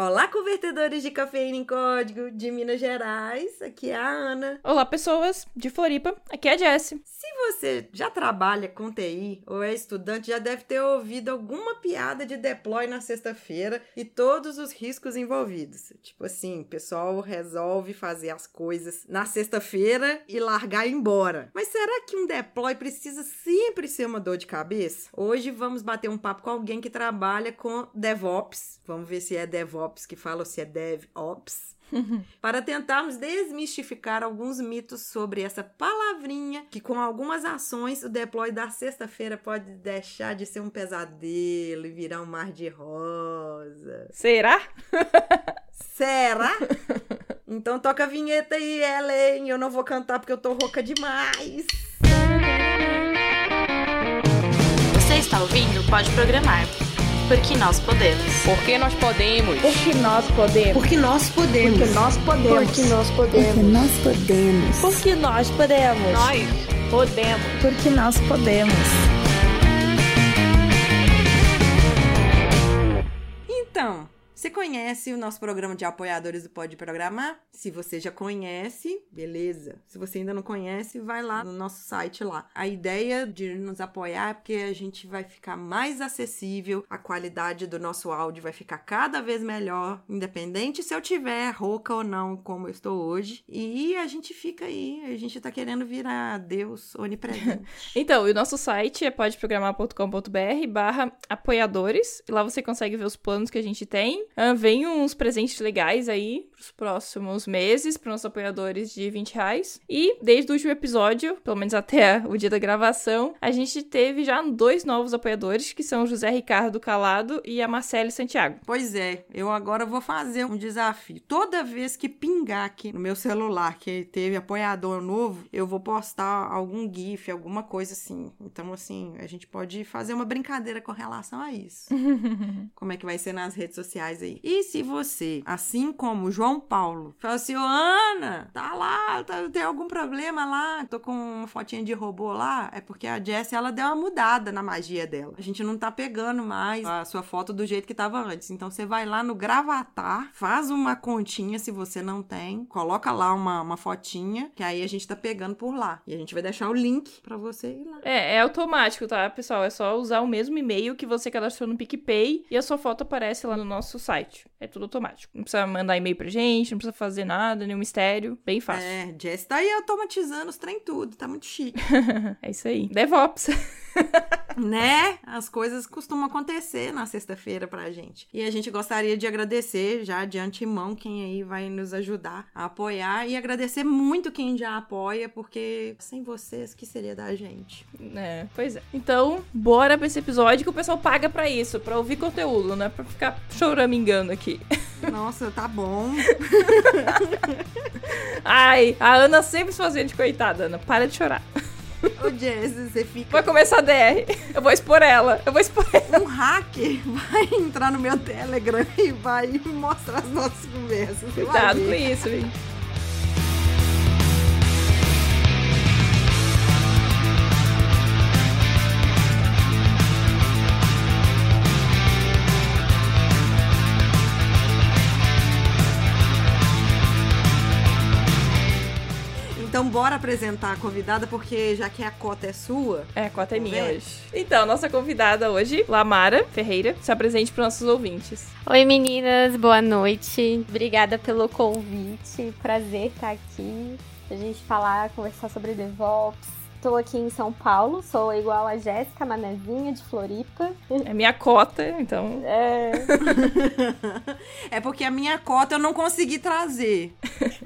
Olá, convertedores de cafeína em código de Minas Gerais. Aqui é a Ana. Olá, pessoas de Floripa. Aqui é a Jessie. Se você já trabalha com TI ou é estudante, já deve ter ouvido alguma piada de deploy na sexta-feira e todos os riscos envolvidos. Tipo assim, o pessoal resolve fazer as coisas na sexta-feira e largar e ir embora. Mas será que um deploy precisa sempre ser uma dor de cabeça? Hoje vamos bater um papo com alguém que trabalha com DevOps. Vamos ver se é DevOps que fala se é DevOps. para tentarmos desmistificar alguns mitos sobre essa palavrinha que com algumas ações o deploy da sexta-feira pode deixar de ser um pesadelo e virar um mar de rosa. Será? Será? Então toca a vinheta aí, Ellen. Eu não vou cantar porque eu tô rouca demais. Você está ouvindo? Pode programar porque nós podemos. Porque nós podemos. Porque nós podemos. Porque nós podemos. Porque nós podemos. Porque nós podemos. Porque nós podemos. Nós podemos. Porque nós podemos. Então, você conhece o nosso programa de apoiadores do Pode Programar? Se você já conhece, beleza. Se você ainda não conhece, vai lá no nosso site lá. A ideia de nos apoiar é porque a gente vai ficar mais acessível, a qualidade do nosso áudio vai ficar cada vez melhor, independente se eu tiver rouca ou não, como eu estou hoje. E a gente fica aí, a gente tá querendo virar Deus onipresente. então, o nosso site é podeprogramar.com.br barra apoiadores. Lá você consegue ver os planos que a gente tem Uh, vem uns presentes legais aí pros próximos meses, para nossos apoiadores de 20 reais. E desde o último episódio, pelo menos até o dia da gravação, a gente teve já dois novos apoiadores, que são o José Ricardo Calado e a Marcele Santiago. Pois é, eu agora vou fazer um desafio. Toda vez que pingar aqui no meu celular que teve apoiador novo, eu vou postar algum GIF, alguma coisa assim. Então, assim, a gente pode fazer uma brincadeira com relação a isso. Como é que vai ser nas redes sociais aí. E se você, assim como o João João Paulo. Falou assim, ô Ana, tá lá, tá, tem algum problema lá? Tô com uma fotinha de robô lá. É porque a Jessie, ela deu uma mudada na magia dela. A gente não tá pegando mais a sua foto do jeito que tava antes. Então você vai lá no Gravatar, faz uma continha se você não tem, coloca lá uma, uma fotinha, que aí a gente tá pegando por lá. E a gente vai deixar o link para você ir lá. É, é automático, tá, pessoal? É só usar o mesmo e-mail que você cadastrou no PicPay e a sua foto aparece lá no nosso site. É tudo automático. Não precisa mandar e-mail pra gente gente, não precisa fazer nada, nenhum mistério. Bem fácil. É, Jess tá aí automatizando os trem tudo, tá muito chique. é isso aí. DevOps. né? As coisas costumam acontecer na sexta-feira pra gente. E a gente gostaria de agradecer já de antemão quem aí vai nos ajudar a apoiar e agradecer muito quem já apoia, porque sem vocês, que seria da gente? É, pois é. Então, bora pra esse episódio que o pessoal paga pra isso, pra ouvir conteúdo, não é pra ficar choramingando aqui. Nossa, tá bom. Ai, a Ana sempre se fazendo de coitada, Ana. Para de chorar. Ô, Jess, você fica. Vai começar a DR. Eu vou expor ela. Eu vou expor ela. Um hacker vai entrar no meu Telegram e vai mostrar as nossas conversas. Cuidado com isso, hein? Bora apresentar a convidada, porque já que a cota é sua. É, a cota é minha hoje. Então, nossa convidada hoje, Lamara Ferreira, se apresente para nossos ouvintes. Oi meninas, boa noite. Obrigada pelo convite. Prazer estar aqui. A gente falar, conversar sobre DevOps, Estou aqui em São Paulo, sou igual a Jéssica Manezinha de Floripa. É minha cota, então. É. é porque a minha cota eu não consegui trazer.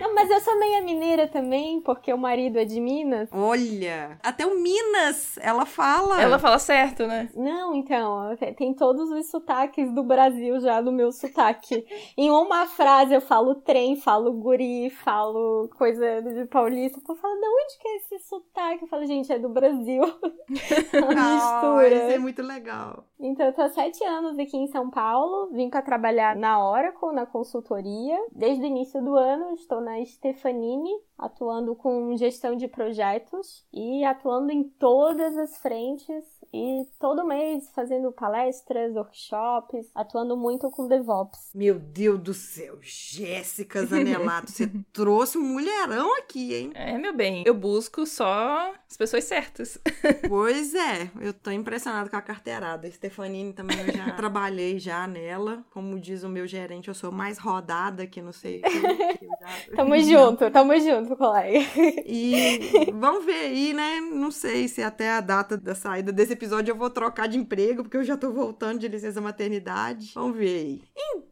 Não, mas eu sou meia mineira também, porque o marido é de Minas. Olha, até o Minas ela fala. Ela fala certo, né? Não, então, tem todos os sotaques do Brasil já no meu sotaque. em uma frase eu falo trem, falo guri, falo coisa de paulista. Eu falo, de onde que é esse sotaque? Eu falo, gente, é do Brasil. mistura. Isso é muito legal. Então, eu tô há sete anos aqui em São Paulo, vim para trabalhar na Oracle, na consultoria. Desde o início do ano, estou na Stefanini, atuando com gestão de projetos e atuando em todas as frentes e todo mês fazendo palestras, workshops, atuando muito com DevOps. Meu Deus do céu, Jéssica Zanelato, você trouxe um mulherão aqui, hein? É, meu bem, eu busco só as pessoas certas. Pois é, eu tô impressionada com a carteirada. Stefanini também eu já trabalhei já nela. Como diz o meu gerente, eu sou mais rodada que não sei o que. já- Tamo junto, tamo junto, colega. E vamos ver aí, né? Não sei se até a data da saída desse episódio eu vou trocar de emprego, porque eu já tô voltando de licença maternidade. Vamos ver aí. Então,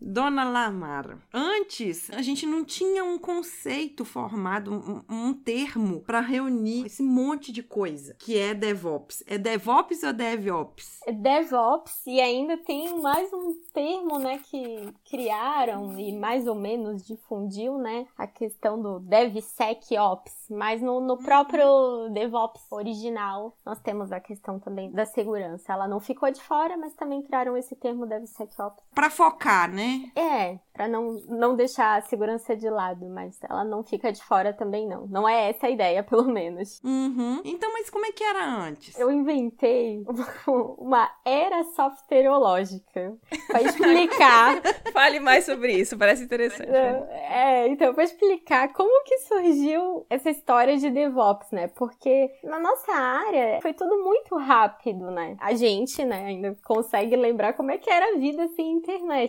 dona Lamara, antes a gente não tinha um conceito formado, um, um termo para reunir esse monte de coisa que é DevOps. É DevOps ou DevOps? É DevOps e ainda tem mais um termo, né, que criaram e mais ou menos difundiu, né, a questão do DevSecOps, mas no, no próprio DevOps original nós temos a questão também da segurança. Ela não ficou de fora, mas também criaram esse termo DevSecOps. Para focar, né? É, pra não, não deixar a segurança de lado, mas ela não fica de fora também não. Não é essa a ideia, pelo menos. Uhum. Então, mas como é que era antes? Eu inventei uma, era softwareológica pra explicar. Fale mais sobre isso, parece interessante. é, então, pra explicar como que surgiu essa história de DevOps, né? Porque na nossa área foi tudo muito rápido, né? A gente, né, ainda consegue lembrar como é que era a vida sem internet.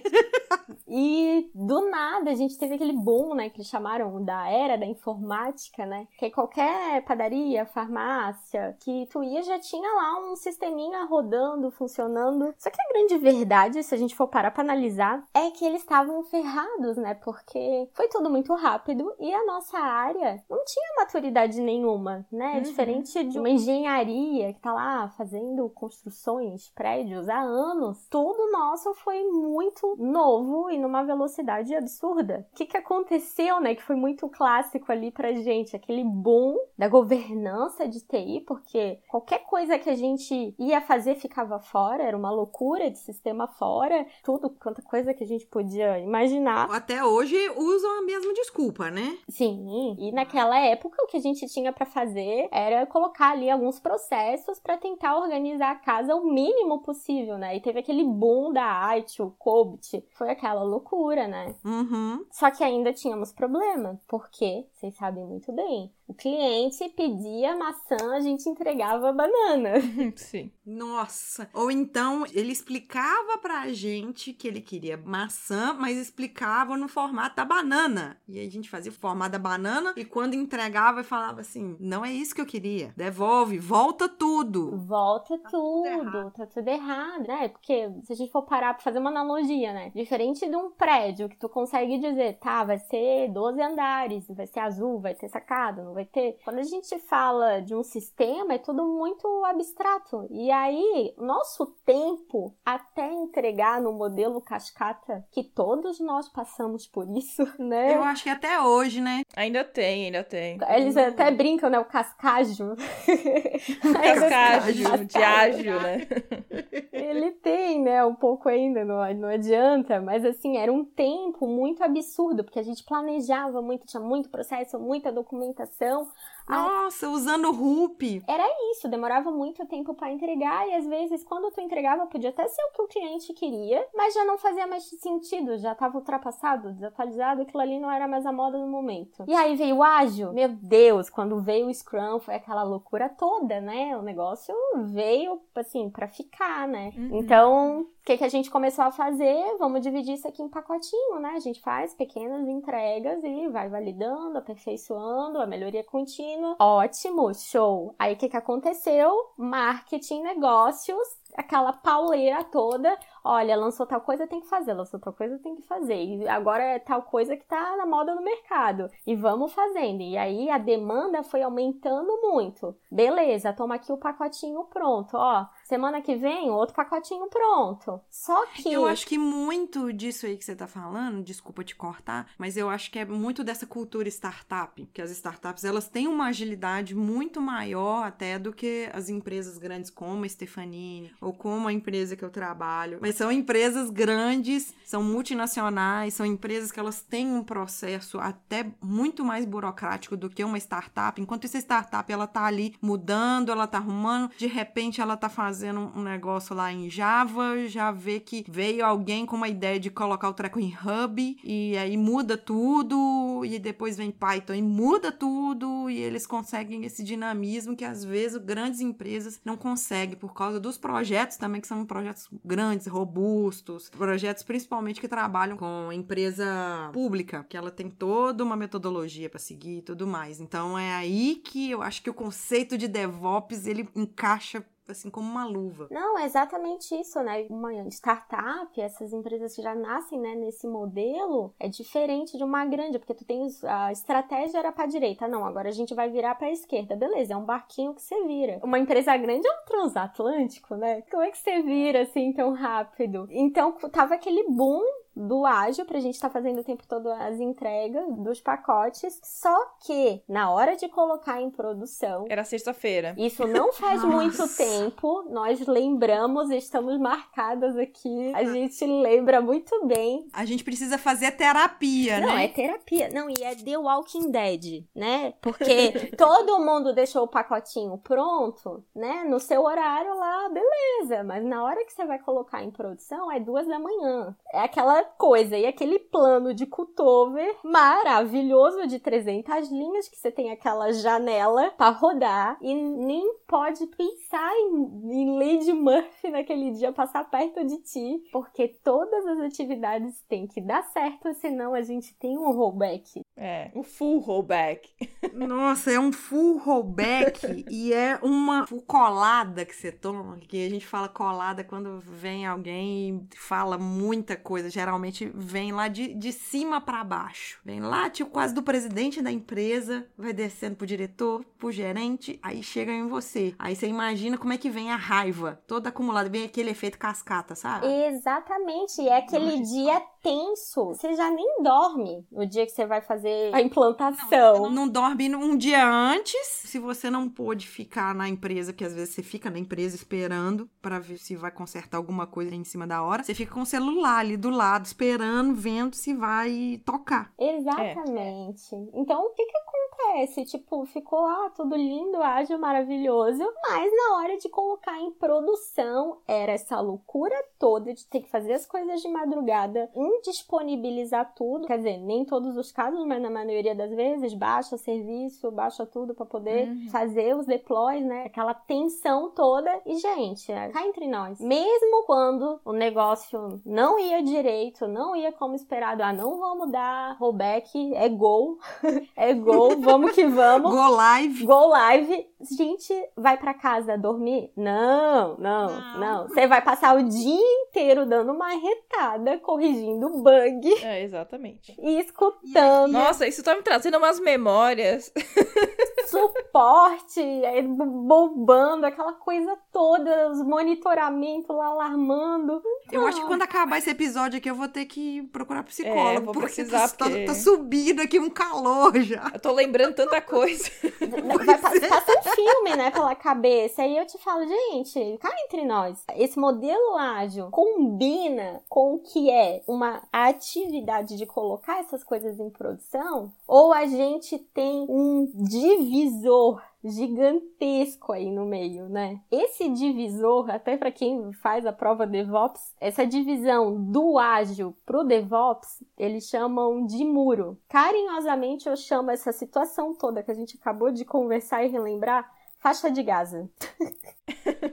E do nada a gente teve aquele boom, né, que eles chamaram da era da informática, né? Que qualquer padaria, farmácia que tu ia já tinha lá um sisteminha rodando, funcionando. Só que a grande verdade, se a gente for parar pra analisar, é que eles estavam ferrados, né? Porque foi tudo muito rápido e a nossa área não tinha maturidade nenhuma, né? Uhum. Diferente de uma engenharia que tá lá fazendo construções, prédios há anos, tudo nosso foi muito novo e numa velocidade absurda. O que que aconteceu, né? Que foi muito clássico ali pra gente, aquele boom da governança de TI, porque qualquer coisa que a gente ia fazer ficava fora, era uma loucura de sistema fora, tudo quanta coisa que a gente podia imaginar. Até hoje usam a mesma desculpa, né? Sim, e naquela época o que a gente tinha pra fazer era colocar ali alguns processos pra tentar organizar a casa o mínimo possível, né? E teve aquele boom da IT, o COBIT, foi aquela loucura, né? Uhum. Só que ainda tínhamos problema, porque, vocês sabem muito bem, o cliente pedia maçã, a gente entregava banana. Sim. Nossa. Ou então ele explicava pra gente que ele queria maçã, mas explicava no formato da banana. E aí a gente fazia o formato da banana e quando entregava falava assim: "Não é isso que eu queria. Devolve, volta tudo". Volta tudo tudo, errado. tá tudo errado, né? Porque se a gente for parar pra fazer uma analogia, né? Diferente de um prédio que tu consegue dizer, tá, vai ser 12 andares, vai ser azul, vai ter sacada, não vai ter. Quando a gente fala de um sistema, é tudo muito abstrato. E aí, nosso tempo até entregar no modelo cascata, que todos nós passamos por isso, né? Eu acho que até hoje, né? Ainda tem, ainda tem. Eles até brincam, né? O cascajo. Cascágio, de ágil, né? Ele tem, né, um pouco ainda, não, não adianta, mas assim, era um tempo muito absurdo, porque a gente planejava muito, tinha muito processo, muita documentação. Nossa, usando RUP. Era isso, demorava muito tempo para entregar e às vezes quando tu entregava podia até ser o que o cliente queria, mas já não fazia mais sentido, já estava ultrapassado, desatualizado, aquilo ali não era mais a moda no momento. E aí veio o ágil, meu Deus, quando veio o Scrum foi aquela loucura toda, né? O negócio veio assim para ficar, né? Então, o que, que a gente começou a fazer? Vamos dividir isso aqui em pacotinho, né? A gente faz pequenas entregas e vai validando, aperfeiçoando, a melhoria contínua. Ótimo, show. Aí o que, que aconteceu? Marketing, negócios, aquela pauleira toda. Olha, lançou tal coisa, tem que fazer, lançou tal coisa, tem que fazer. E agora é tal coisa que tá na moda no mercado. E vamos fazendo. E aí a demanda foi aumentando muito. Beleza, toma aqui o pacotinho pronto, ó. Semana que vem, outro pacotinho pronto. Só que. Eu acho que muito disso aí que você tá falando, desculpa te cortar, mas eu acho que é muito dessa cultura startup, que as startups elas têm uma agilidade muito maior até do que as empresas grandes como a Stefanini ou como a empresa que eu trabalho, mas são empresas grandes, são multinacionais, são empresas que elas têm um processo até muito mais burocrático do que uma startup. Enquanto essa startup ela tá ali mudando, ela tá arrumando, de repente ela tá fazendo um negócio lá em Java, já vê que veio alguém com uma ideia de colocar o treco em hub e aí muda tudo e depois vem Python e muda tudo e eles conseguem esse dinamismo que às vezes grandes empresas não conseguem por causa dos projetos também que são projetos grandes, robustos, projetos principalmente que trabalham com empresa pública, que ela tem toda uma metodologia para seguir e tudo mais. Então é aí que eu acho que o conceito de DevOps ele encaixa assim como uma luva. Não, é exatamente isso, né? Uma startup, essas empresas que já nascem né, nesse modelo, é diferente de uma grande, porque tu tem a estratégia era para direita, não, agora a gente vai virar para esquerda. Beleza, é um barquinho que você vira. Uma empresa grande é um transatlântico, né? Como é que você vira assim tão rápido? Então, tava aquele boom do ágil pra gente estar tá fazendo o tempo todo as entregas dos pacotes. Só que na hora de colocar em produção. Era sexta-feira. Isso não faz Nossa. muito tempo. Nós lembramos, estamos marcadas aqui. A gente lembra muito bem. A gente precisa fazer terapia, Não, né? é terapia. Não, e é The Walking Dead, né? Porque todo mundo deixou o pacotinho pronto, né? No seu horário lá, beleza. Mas na hora que você vai colocar em produção, é duas da manhã. É aquela coisa. E aquele plano de cutover maravilhoso de 300 linhas, que você tem aquela janela pra rodar e nem pode pensar em, em Lady Murphy naquele dia passar perto de ti, porque todas as atividades têm que dar certo, senão a gente tem um rollback. É, o full rollback. Nossa, é um full rollback e é uma full colada que você toma, que a gente fala colada quando vem alguém e fala muita coisa, geralmente vem lá de, de cima pra baixo. Vem lá, tipo, quase do presidente da empresa, vai descendo pro diretor, pro gerente, aí chega em você. Aí você imagina como é que vem a raiva toda acumulada, vem aquele efeito cascata, sabe? Exatamente, é aquele Nossa. dia tenso. Você já nem dorme no dia que você vai fazer a implantação. Não dorme um dia antes, se você não pôde ficar na empresa, que às vezes você fica na empresa esperando pra ver se vai consertar alguma coisa em cima da hora. Você fica com o celular ali do lado, esperando, vendo se vai tocar. Exatamente. Então, o que que acontece? Tipo, ficou lá tudo lindo, ágil, maravilhoso, mas na hora de colocar em produção, era essa loucura toda de ter que fazer as coisas de madrugada, indisponibilizar tudo, quer dizer, nem em todos os casos, mas na maioria das vezes, baixa serviço, baixa tudo pra poder Uhum. fazer os deploys, né? Aquela tensão toda. E, gente, cá entre nós, mesmo quando o negócio não ia direito, não ia como esperado, ah, não vamos dar rollback, é gol, é gol, vamos que vamos. Go live. Go live, gente, vai pra casa dormir? Não, não, Não. não. Você vai passar o dia inteiro dando uma retada, corrigindo bug É, exatamente. e escutando Nossa, isso tá me trazendo umas memórias. suporte, aí bombando, aquela coisa toda, os monitoramentos lá alarmando. Eu acho que quando acabar esse episódio aqui, eu vou ter que procurar psicólogo. É, vou porque precisar, tá, porque- tá subindo aqui um calor já. Eu tô lembrando tanta coisa. Vai pa- passa um filme, né, pela cabeça. Aí eu te falo, gente, cá entre nós, esse modelo ágil combina com o que é uma atividade de colocar essas coisas em produção? Ou a gente tem um divisor gigantesco aí no meio, né? Esse divisor, até para quem faz a prova DevOps, essa divisão do ágil pro DevOps, eles chamam de muro. Carinhosamente eu chamo essa situação toda que a gente acabou de conversar e relembrar faixa de Gaza.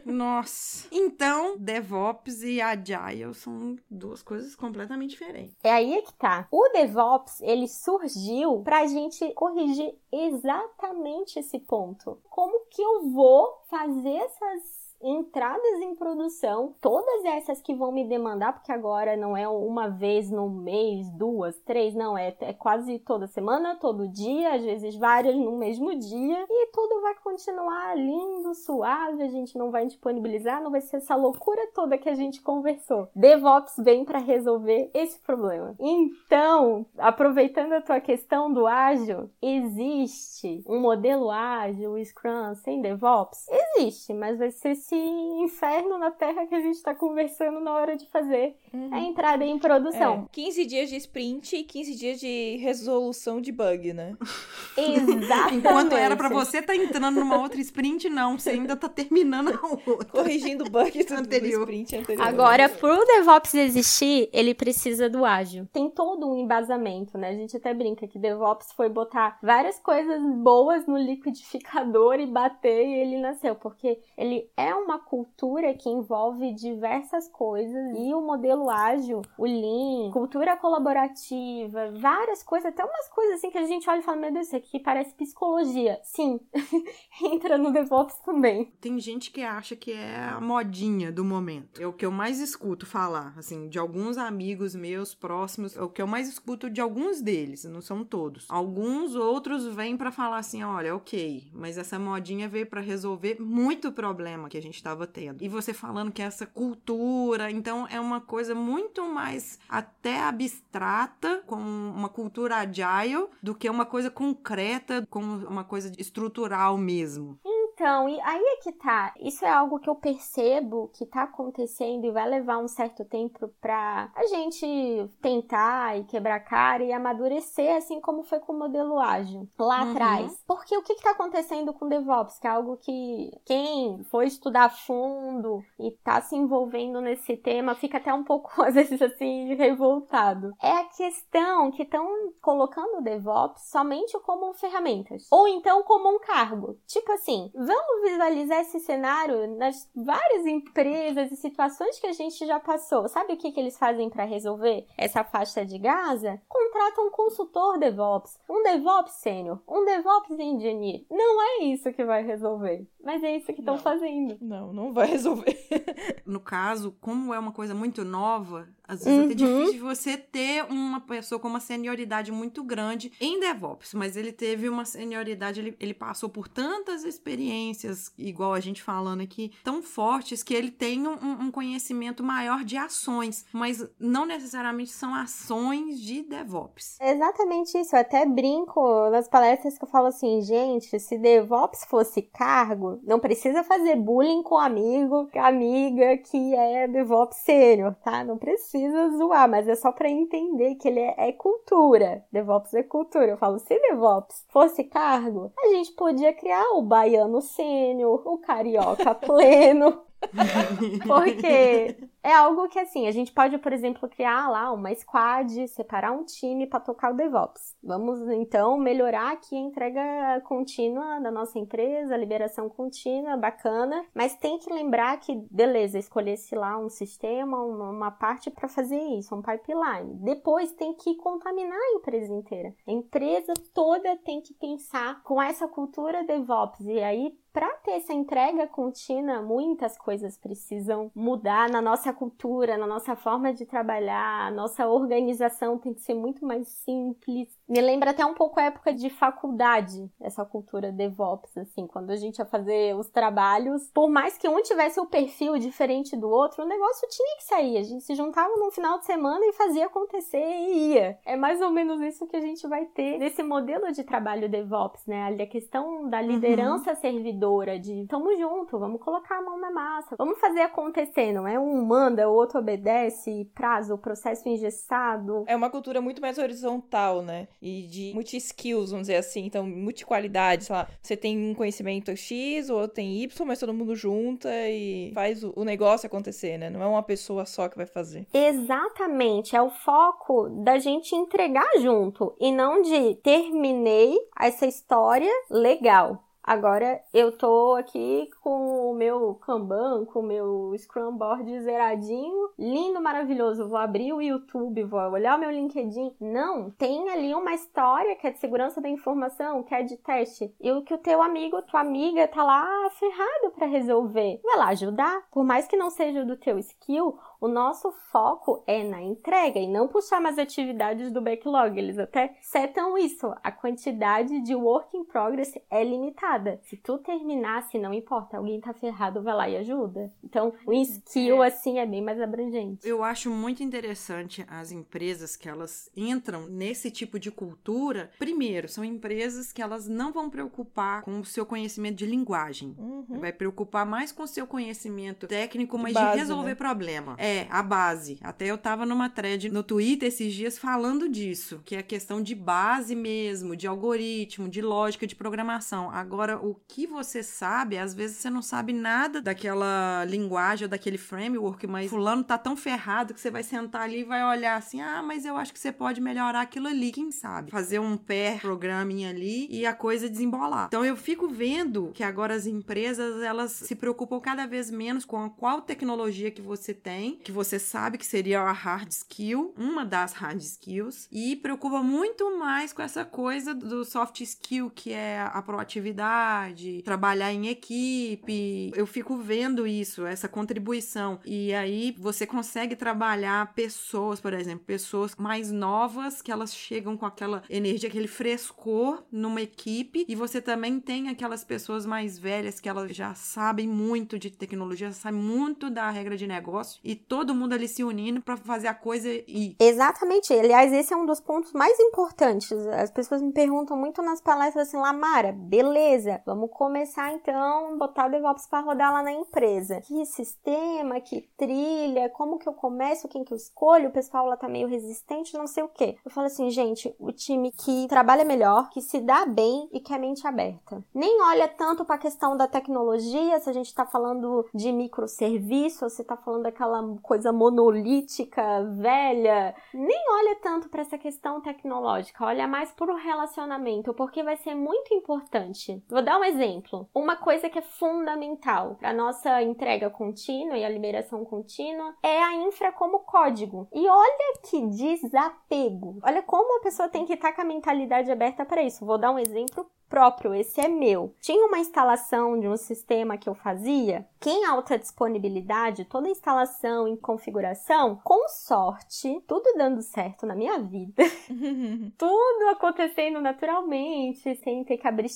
Nossa. Então, DevOps e Agile são duas coisas completamente diferentes. É aí que tá. O DevOps, ele surgiu pra gente corrigir exatamente esse ponto. Como que eu vou fazer essas entradas em produção, todas essas que vão me demandar, porque agora não é uma vez no mês, duas, três, não, é, é quase toda semana, todo dia, às vezes várias no mesmo dia, e tudo vai continuar lindo, suave, a gente não vai disponibilizar, não vai ser essa loucura toda que a gente conversou. DevOps vem para resolver esse problema. Então, aproveitando a tua questão do ágil, existe um modelo ágil, Scrum, sem DevOps? Existe, mas vai ser esse inferno na Terra que a gente tá conversando na hora de fazer Uhum. a entrada em produção. É, 15 dias de sprint e 15 dias de resolução de bug, né? Exatamente. Enquanto era pra você tá entrando numa outra sprint, não. Você ainda tá terminando a outra. Corrigindo bug do, do Anterior. sprint anterior. Agora, pro DevOps existir, ele precisa do ágil. Tem todo um embasamento, né? A gente até brinca que DevOps foi botar várias coisas boas no liquidificador e bater e ele nasceu, porque ele é uma cultura que envolve diversas coisas e o modelo ágil, o Lean, cultura colaborativa, várias coisas, até umas coisas assim que a gente olha e fala, meu Deus, isso aqui parece psicologia. Sim, entra no DevOps também. Tem gente que acha que é a modinha do momento. É o que eu mais escuto falar, assim, de alguns amigos meus próximos, é o que eu mais escuto de alguns deles, não são todos. Alguns outros vêm pra falar assim, olha, ok, mas essa modinha veio pra resolver muito problema que a gente tava tendo. E você falando que essa cultura, então é uma coisa muito mais até abstrata, com uma cultura agile, do que uma coisa concreta, com uma coisa estrutural mesmo. Então, e aí é que tá. Isso é algo que eu percebo que tá acontecendo e vai levar um certo tempo pra a gente tentar e quebrar a cara e amadurecer, assim como foi com o modelo ágil lá Uhum. atrás. Porque o que que tá acontecendo com o DevOps? Que é algo que quem foi estudar a fundo e tá se envolvendo nesse tema fica até um pouco, às vezes, assim, revoltado. É a questão que estão colocando o DevOps somente como ferramentas. Ou então como um cargo. Tipo assim, vamos visualizar esse cenário nas várias empresas e situações que a gente já passou. Sabe o que, que eles fazem para resolver essa faixa de Gaza? Contratam um consultor DevOps, um DevOps sênior, um DevOps engineer. Não é isso que vai resolver, mas é isso que estão fazendo. Não, não vai resolver. no caso, como é uma coisa muito nova, às vezes é até Uhum. difícil você ter uma pessoa com uma senioridade muito grande em DevOps, mas ele teve uma senioridade, ele, ele passou por tantas experiências, igual a gente falando aqui, tão fortes, que ele tem um, um conhecimento maior de ações, mas não necessariamente são ações de DevOps. É exatamente isso. Eu até brinco nas palestras que eu falo assim, gente, se DevOps fosse cargo, não precisa fazer bullying com amigo, amiga que é DevOps sênior, tá? Não precisa zoar, mas é só pra entender que ele é, é cultura. DevOps é cultura. Eu falo, se DevOps fosse cargo, a gente podia criar o baiano sênior, o carioca pleno. Porque é algo que, assim, a gente pode, por exemplo, criar lá uma squad, separar um time para tocar o DevOps. Vamos, então, melhorar aqui a entrega contínua da nossa empresa, liberação contínua, bacana. Mas tem que lembrar que, beleza, escolhesse lá um sistema, uma, uma parte para fazer isso, um pipeline. Depois tem que contaminar a empresa inteira. A empresa toda tem que pensar com essa cultura DevOps. E aí, para ter essa entrega contínua, muitas coisas precisam mudar na nossa cultura, na nossa forma de trabalhar, a nossa organização tem que ser muito mais simples. Me lembra até um pouco a época de faculdade, essa cultura DevOps, assim, quando a gente ia fazer os trabalhos, por mais que um tivesse o perfil diferente do outro, o negócio tinha que sair. A gente se juntava no final de semana e fazia acontecer e ia. É mais ou menos isso que a gente vai ter nesse modelo de trabalho DevOps, né? A questão da liderança servidora, de tamo junto, vamos colocar a mão na massa, vamos fazer acontecer, não é um manda, o outro obedece, prazo, processo engessado. É uma cultura muito mais horizontal, né? E de multi-skills, vamos dizer assim. Então, multi-qualidade, sei lá. Você tem um conhecimento X, ou tem Y, mas todo mundo junta e faz o negócio acontecer, né? Não é uma pessoa só que vai fazer. Exatamente, é o foco da gente entregar junto e não de terminei essa história legal. Agora eu tô aqui com o meu Kanban, com o meu Scrum Board zeradinho, lindo, maravilhoso. Vou abrir o YouTube, vou olhar o meu LinkedIn. Não, tem ali uma história que é de segurança da informação, que é de teste, e o que o teu amigo, tua amiga tá lá ferrado para resolver. Vai lá ajudar, por mais que não seja do teu skill, o nosso foco é na entrega e não puxar mais atividades do backlog. Eles até setam isso. A quantidade de work in progress é limitada. Ferrada. Se tu terminar, se não importa, alguém tá ferrado, vai lá e ajuda. Então, o skill, assim, é bem mais abrangente. Eu acho muito interessante as empresas que elas entram nesse tipo de cultura. Primeiro, são empresas que elas não vão preocupar com o seu conhecimento de linguagem. Uhum. Vai preocupar mais com o seu conhecimento técnico, mas base, de resolver né? problema. É, a base. Até eu tava numa thread no Twitter esses dias falando disso, que é a questão de base mesmo, de algoritmo, de lógica de programação. Agora, o que você sabe, às vezes você não sabe nada daquela linguagem ou daquele framework, mas fulano tá tão ferrado que você vai sentar ali e vai olhar assim: "Ah, mas eu acho que você pode melhorar aquilo ali, quem sabe?" Fazer um pair programming ali e a coisa desembolar. Então eu fico vendo que agora as empresas, elas se preocupam cada vez menos com qual tecnologia que você tem, que você sabe que seria a hard skill, uma das hard skills, e preocupa muito mais com essa coisa do soft skill, que é a proatividade, trabalhar em equipe. Eu fico vendo isso, essa contribuição. E aí você consegue trabalhar pessoas, por exemplo, pessoas mais novas, que elas chegam com aquela energia, aquele frescor numa equipe, e você também tem aquelas pessoas mais velhas que elas já sabem muito de tecnologia, sabem muito da regra de negócio, e todo mundo ali se unindo para fazer a coisa ir. Exatamente. Aliás, esse é um dos pontos mais importantes. As pessoas me perguntam muito nas palestras assim, Lamara, beleza, vamos começar então, botar o DevOps para rodar lá na empresa. Que sistema, que trilha, como que eu começo, quem que eu escolho? O pessoal lá tá meio resistente, não sei o quê. Eu falo assim, gente, o time que trabalha melhor, que se dá bem e que é mente aberta. Nem olha tanto para a questão da tecnologia, se a gente tá falando de microserviço, ou se tá falando daquela coisa monolítica, velha, nem olha tanto para essa questão tecnológica, olha mais pro relacionamento, porque vai ser muito importante. Vou dar um exemplo. Uma coisa que é fundamental para nossa entrega contínua e a liberação contínua é a infra como código. E olha que desapego. Olha como a pessoa tem que estar com a mentalidade aberta para isso. Vou dar um exemplo próprio, esse é meu. Tinha uma instalação de um sistema que eu fazia, que em alta disponibilidade, toda instalação e configuração, com sorte, tudo dando certo na minha vida, tudo acontecendo naturalmente, sem ter que abrir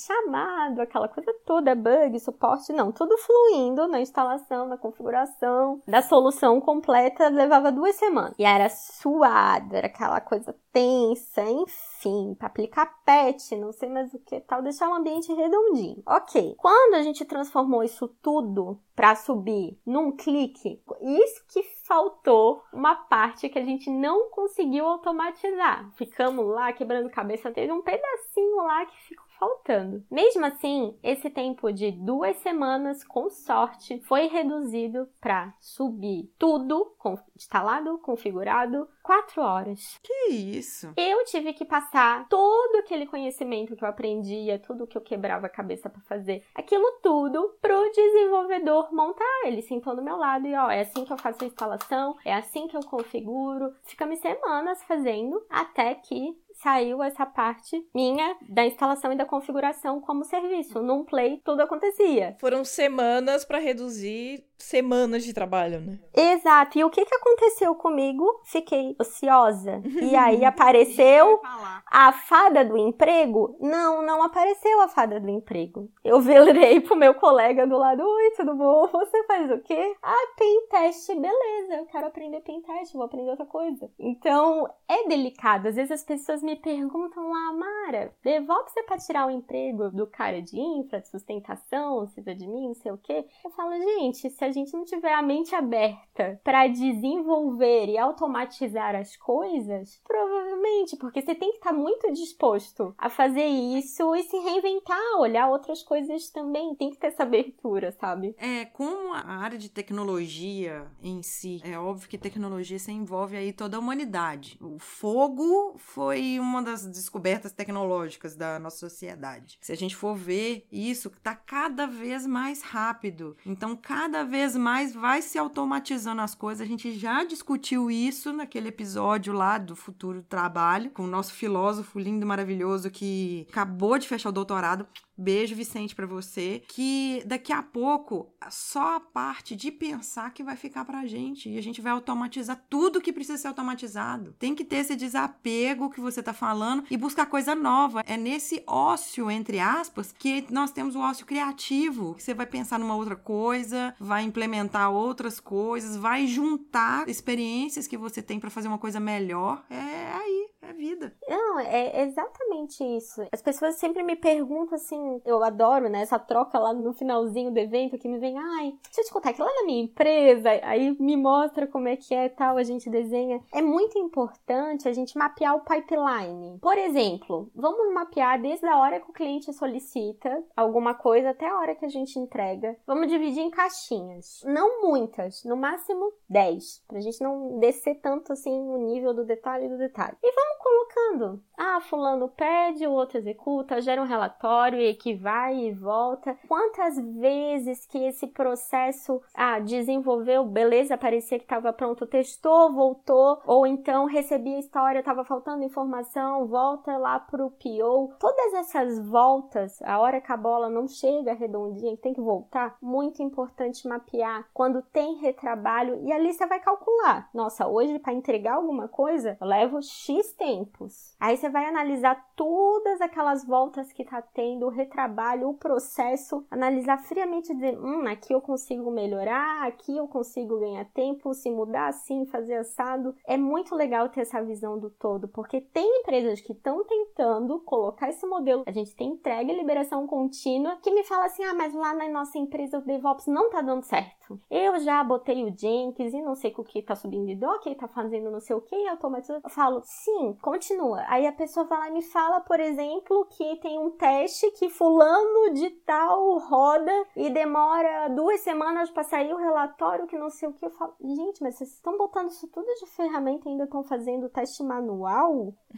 chamado, aquela coisa toda, bug, suporte, não, tudo fluindo na instalação, na configuração, da solução completa, levava duas semanas. E era suado, era aquela coisa tensa, enfim, para aplicar patch, não sei mais o que tal, deixar o ambiente redondinho. Ok. Quando a gente transformou isso tudo para subir num clique, isso que faltou uma parte que a gente não conseguiu automatizar. Ficamos lá quebrando cabeça, teve um pedacinho lá que ficou faltando. Mesmo assim, esse tempo de duas semanas, com sorte, foi reduzido para subir tudo instalado, configurado, quatro horas. Que isso? Eu tive que passar todo aquele conhecimento que eu aprendia, tudo que eu quebrava a cabeça para fazer, aquilo tudo pro desenvolvedor montar. Ele sentou do meu lado e ó, é assim que eu faço a instalação, é assim que eu configuro. Ficamos semanas fazendo até que saiu essa parte minha da instalação e da configuração como serviço. Num play tudo acontecia. Foram semanas para reduzir semanas de trabalho, né? Exato. E o que que aconteceu comigo? Fiquei ociosa. E aí apareceu a fada do emprego? Não, não apareceu a fada do emprego. Eu virei pro meu colega do lado: Oi, tudo bom? Você faz o quê? Ah, pentest. Beleza, eu quero aprender pentest, vou aprender outra coisa. Então, é delicado. Às vezes as pessoas me perguntam lá, Mara, DevOps é pra tirar o emprego do cara de infra, de sustentação, seja de mim, não sei o quê. Eu falo, gente, se a gente não tiver a mente aberta para desenvolver e automatizar as coisas, provavelmente, porque você tem que estar muito disposto a fazer isso e se reinventar, olhar outras coisas também. Tem que ter essa abertura, sabe? É, como a área de tecnologia em si, é óbvio que tecnologia se envolve aí toda a humanidade. O fogo foi uma das descobertas tecnológicas da nossa sociedade. Se a gente for ver isso, tá cada vez mais rápido. Então, cada vez mais vai se automatizando as coisas. A gente já discutiu isso naquele episódio lá do futuro trabalho com o nosso filósofo lindo, maravilhoso, que acabou de fechar o doutorado. Beijo, Vicente, pra você. Que daqui a pouco, só a parte de pensar que vai ficar pra gente. E a gente vai automatizar tudo que precisa ser automatizado. Tem que ter esse desapego que você tá falando e buscar coisa nova. É nesse ócio, entre aspas, que nós temos o ócio criativo. Que você vai pensar numa outra coisa, vai implementar outras coisas, vai juntar experiências que você tem pra fazer uma coisa melhor. É aí, é vida. Não, é exatamente isso. As pessoas sempre me perguntam assim, eu adoro, né, essa troca lá no finalzinho do evento que me vem, ai, deixa eu te contar que lá na minha empresa, aí me mostra como é que é tal, a gente desenha. É muito importante a gente mapear o pipeline. Por exemplo, vamos mapear desde a hora que o cliente solicita alguma coisa até a hora que a gente entrega. Vamos dividir em caixinhas. Não muitas, no máximo 10, pra gente não descer tanto assim o nível do detalhe do detalhe. E vamos colocando. Ah, fulano pede, o outro executa, gera um relatório e que vai e volta. Quantas vezes que esse processo, ah, desenvolveu, beleza, parecia que estava pronto, testou, voltou, ou então recebi a história, estava faltando informação, volta lá pro PO. Todas essas voltas, a hora que a bola não chega redondinha, que tem que voltar, muito importante mapear. Quando tem retrabalho, e ali você vai calcular. Nossa, hoje para entregar alguma coisa, eu levo X tempos. Aí você vai analisar todas aquelas voltas que tá tendo, o retrabalho, o processo, analisar friamente e dizer, hum, aqui eu consigo melhorar, aqui eu consigo ganhar tempo, se mudar assim, fazer assado. É muito legal ter essa visão do todo, porque tem empresas que estão tentando colocar esse modelo. A gente tem entrega e liberação contínua que me fala assim: ah, mas lá na nossa empresa o DevOps não tá dando certo. Okay. Eu já botei o Jenkins e não sei o que tá subindo de dock, tá fazendo não sei o que, automatizando. Eu falo, sim, continua. Aí a pessoa vai lá e me fala, por exemplo, que tem um teste que fulano de tal roda e demora duas semanas para sair o relatório que não sei o que. Eu falo, gente, mas vocês estão botando isso tudo de ferramenta e ainda estão fazendo teste manual?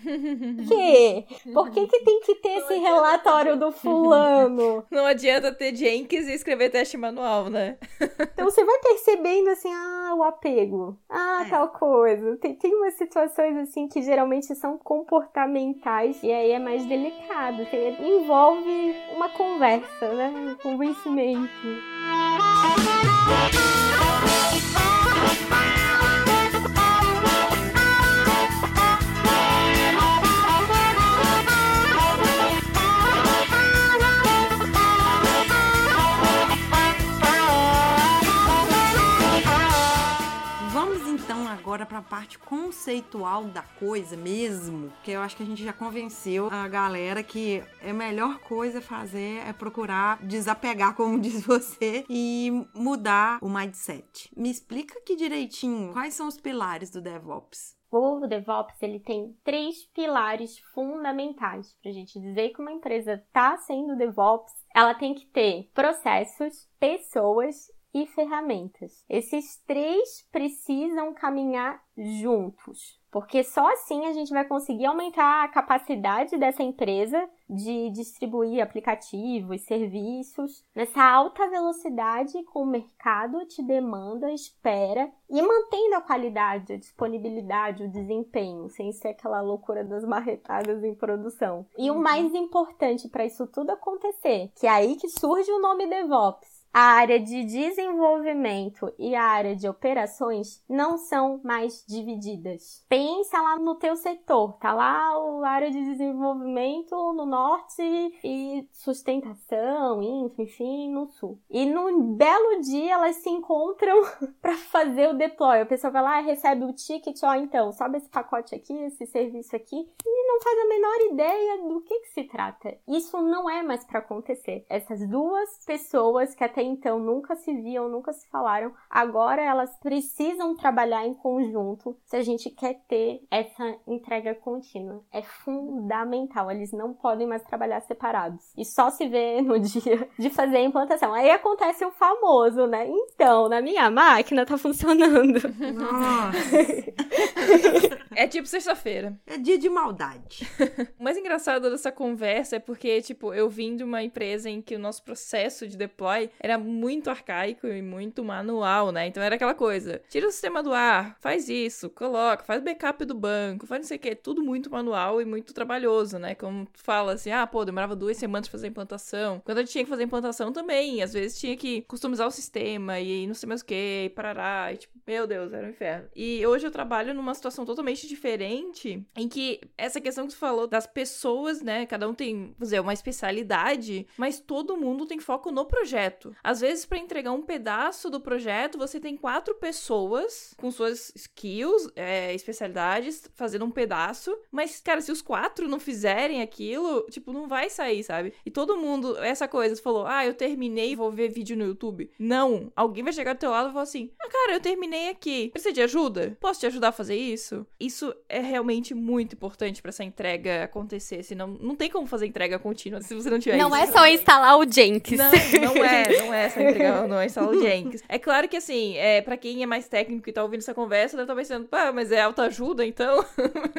que? Por que, que tem que ter esse relatório do fulano? Não adianta ter Jenkins e escrever teste manual, né? Então você vai percebendo assim, ah, o apego, ah, É. tal coisa. Tem, tem umas situações assim que geralmente são comportamentais e aí é mais delicado. Tem- envolve uma conversa, né? Um convencimento. Conceitual da coisa mesmo, que eu acho que a gente já convenceu a galera que a melhor coisa a fazer é procurar desapegar, como diz você, e mudar o mindset. Me explica aqui direitinho quais são os pilares do DevOps. O DevOps ele tem três pilares fundamentais para a gente dizer que uma empresa está sendo DevOps. Ela tem que ter processos, pessoas e ferramentas. Esses três precisam caminhar juntos, porque só assim a gente vai conseguir aumentar a capacidade dessa empresa de distribuir aplicativos, serviços nessa alta velocidade com o mercado te demanda, espera e mantendo a qualidade, a disponibilidade, o desempenho, sem ser aquela loucura das marretadas em produção. E o mais importante para isso tudo acontecer, que é aí que surge o nome DevOps. A área de desenvolvimento e a área de operações não são mais divididas. Pensa lá no teu setor, tá lá a área de desenvolvimento no norte e sustentação, enfim, no sul. E num belo dia elas se encontram para fazer o deploy. A pessoa vai lá e recebe o ticket, ó, então, sobe esse pacote aqui, esse serviço aqui, e não faz a menor ideia do que, que se trata. Isso não é mais para acontecer. Essas duas pessoas que até então nunca se viam, nunca se falaram, agora elas precisam trabalhar em conjunto se a gente quer ter essa entrega contínua. É fundamental, eles não podem mais trabalhar separados. E só se vê no dia de fazer a implantação. Aí acontece o famoso, né? Então, na minha máquina tá funcionando. Nossa, É tipo sexta-feira. é dia de maldade. O mais engraçado dessa conversa é porque, tipo, eu vim de uma empresa em que o nosso processo de deploy era muito arcaico e muito manual, né? Então era aquela coisa: tira o sistema do ar, faz isso, coloca, faz backup do banco, faz não sei o que, tudo muito manual e muito trabalhoso, né? Como tu fala assim, ah, pô, demorava duas semanas pra fazer a implantação. Quando a gente tinha que fazer a implantação também, às vezes tinha que customizar o sistema e não sei mais o que, e parará, e tipo, meu Deus, era um inferno. E hoje eu trabalho numa situação totalmente diferente, em que essa questão que tu falou das pessoas, né? Cada um tem, vamos dizer, uma especialidade, mas todo mundo tem foco no projeto. Às vezes, para entregar um pedaço do projeto, você tem quatro pessoas com suas skills, é, especialidades, fazendo um pedaço, mas, cara, se os quatro não fizerem aquilo, tipo, não vai sair, sabe? E todo mundo, essa coisa, falou, ah, eu terminei, vou ver vídeo no YouTube. Não, alguém vai chegar do teu lado e falar assim, ah, cara, eu terminei aqui, precisa de ajuda? Posso te ajudar a fazer isso? Isso é realmente muito importante para essa entrega acontecer, senão não tem como fazer entrega contínua se você não tiver Não isso. é só instalar o Jenkins. Não, não é, não é só entregar, não é instalar o Jenkins. É claro que assim, é, para quem é mais técnico e tá ouvindo essa conversa, deve estar pensando, pá, mas é autoajuda, então?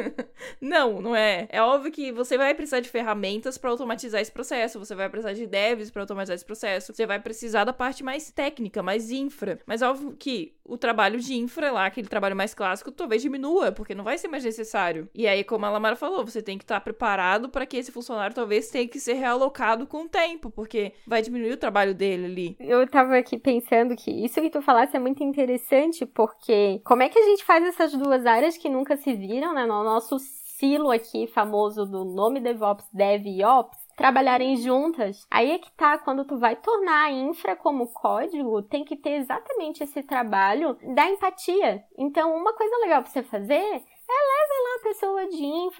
não, não é. É óbvio que você vai precisar de ferramentas para automatizar esse processo, você vai precisar de devs para automatizar esse processo, você vai precisar da parte mais técnica, mais infra. Mas óbvio que o trabalho de infra lá, aquele trabalho mais clássico, talvez diminua, porque não vai ser mais necessário. E aí, como a Lamara falou, você tem que estar preparado para que esse funcionário talvez tenha que ser realocado com o tempo, porque vai diminuir o trabalho dele ali. Eu tava aqui pensando que isso que tu falasse é muito interessante, porque como é que a gente faz essas duas áreas que nunca se viram, né? No nosso silo aqui famoso do nome DevOps, Dev e Ops, trabalharem juntas. Aí é que tá, quando tu vai tornar a infra como código, tem que ter exatamente esse trabalho da empatia. Então, uma coisa legal pra você fazer é leva lá a pessoa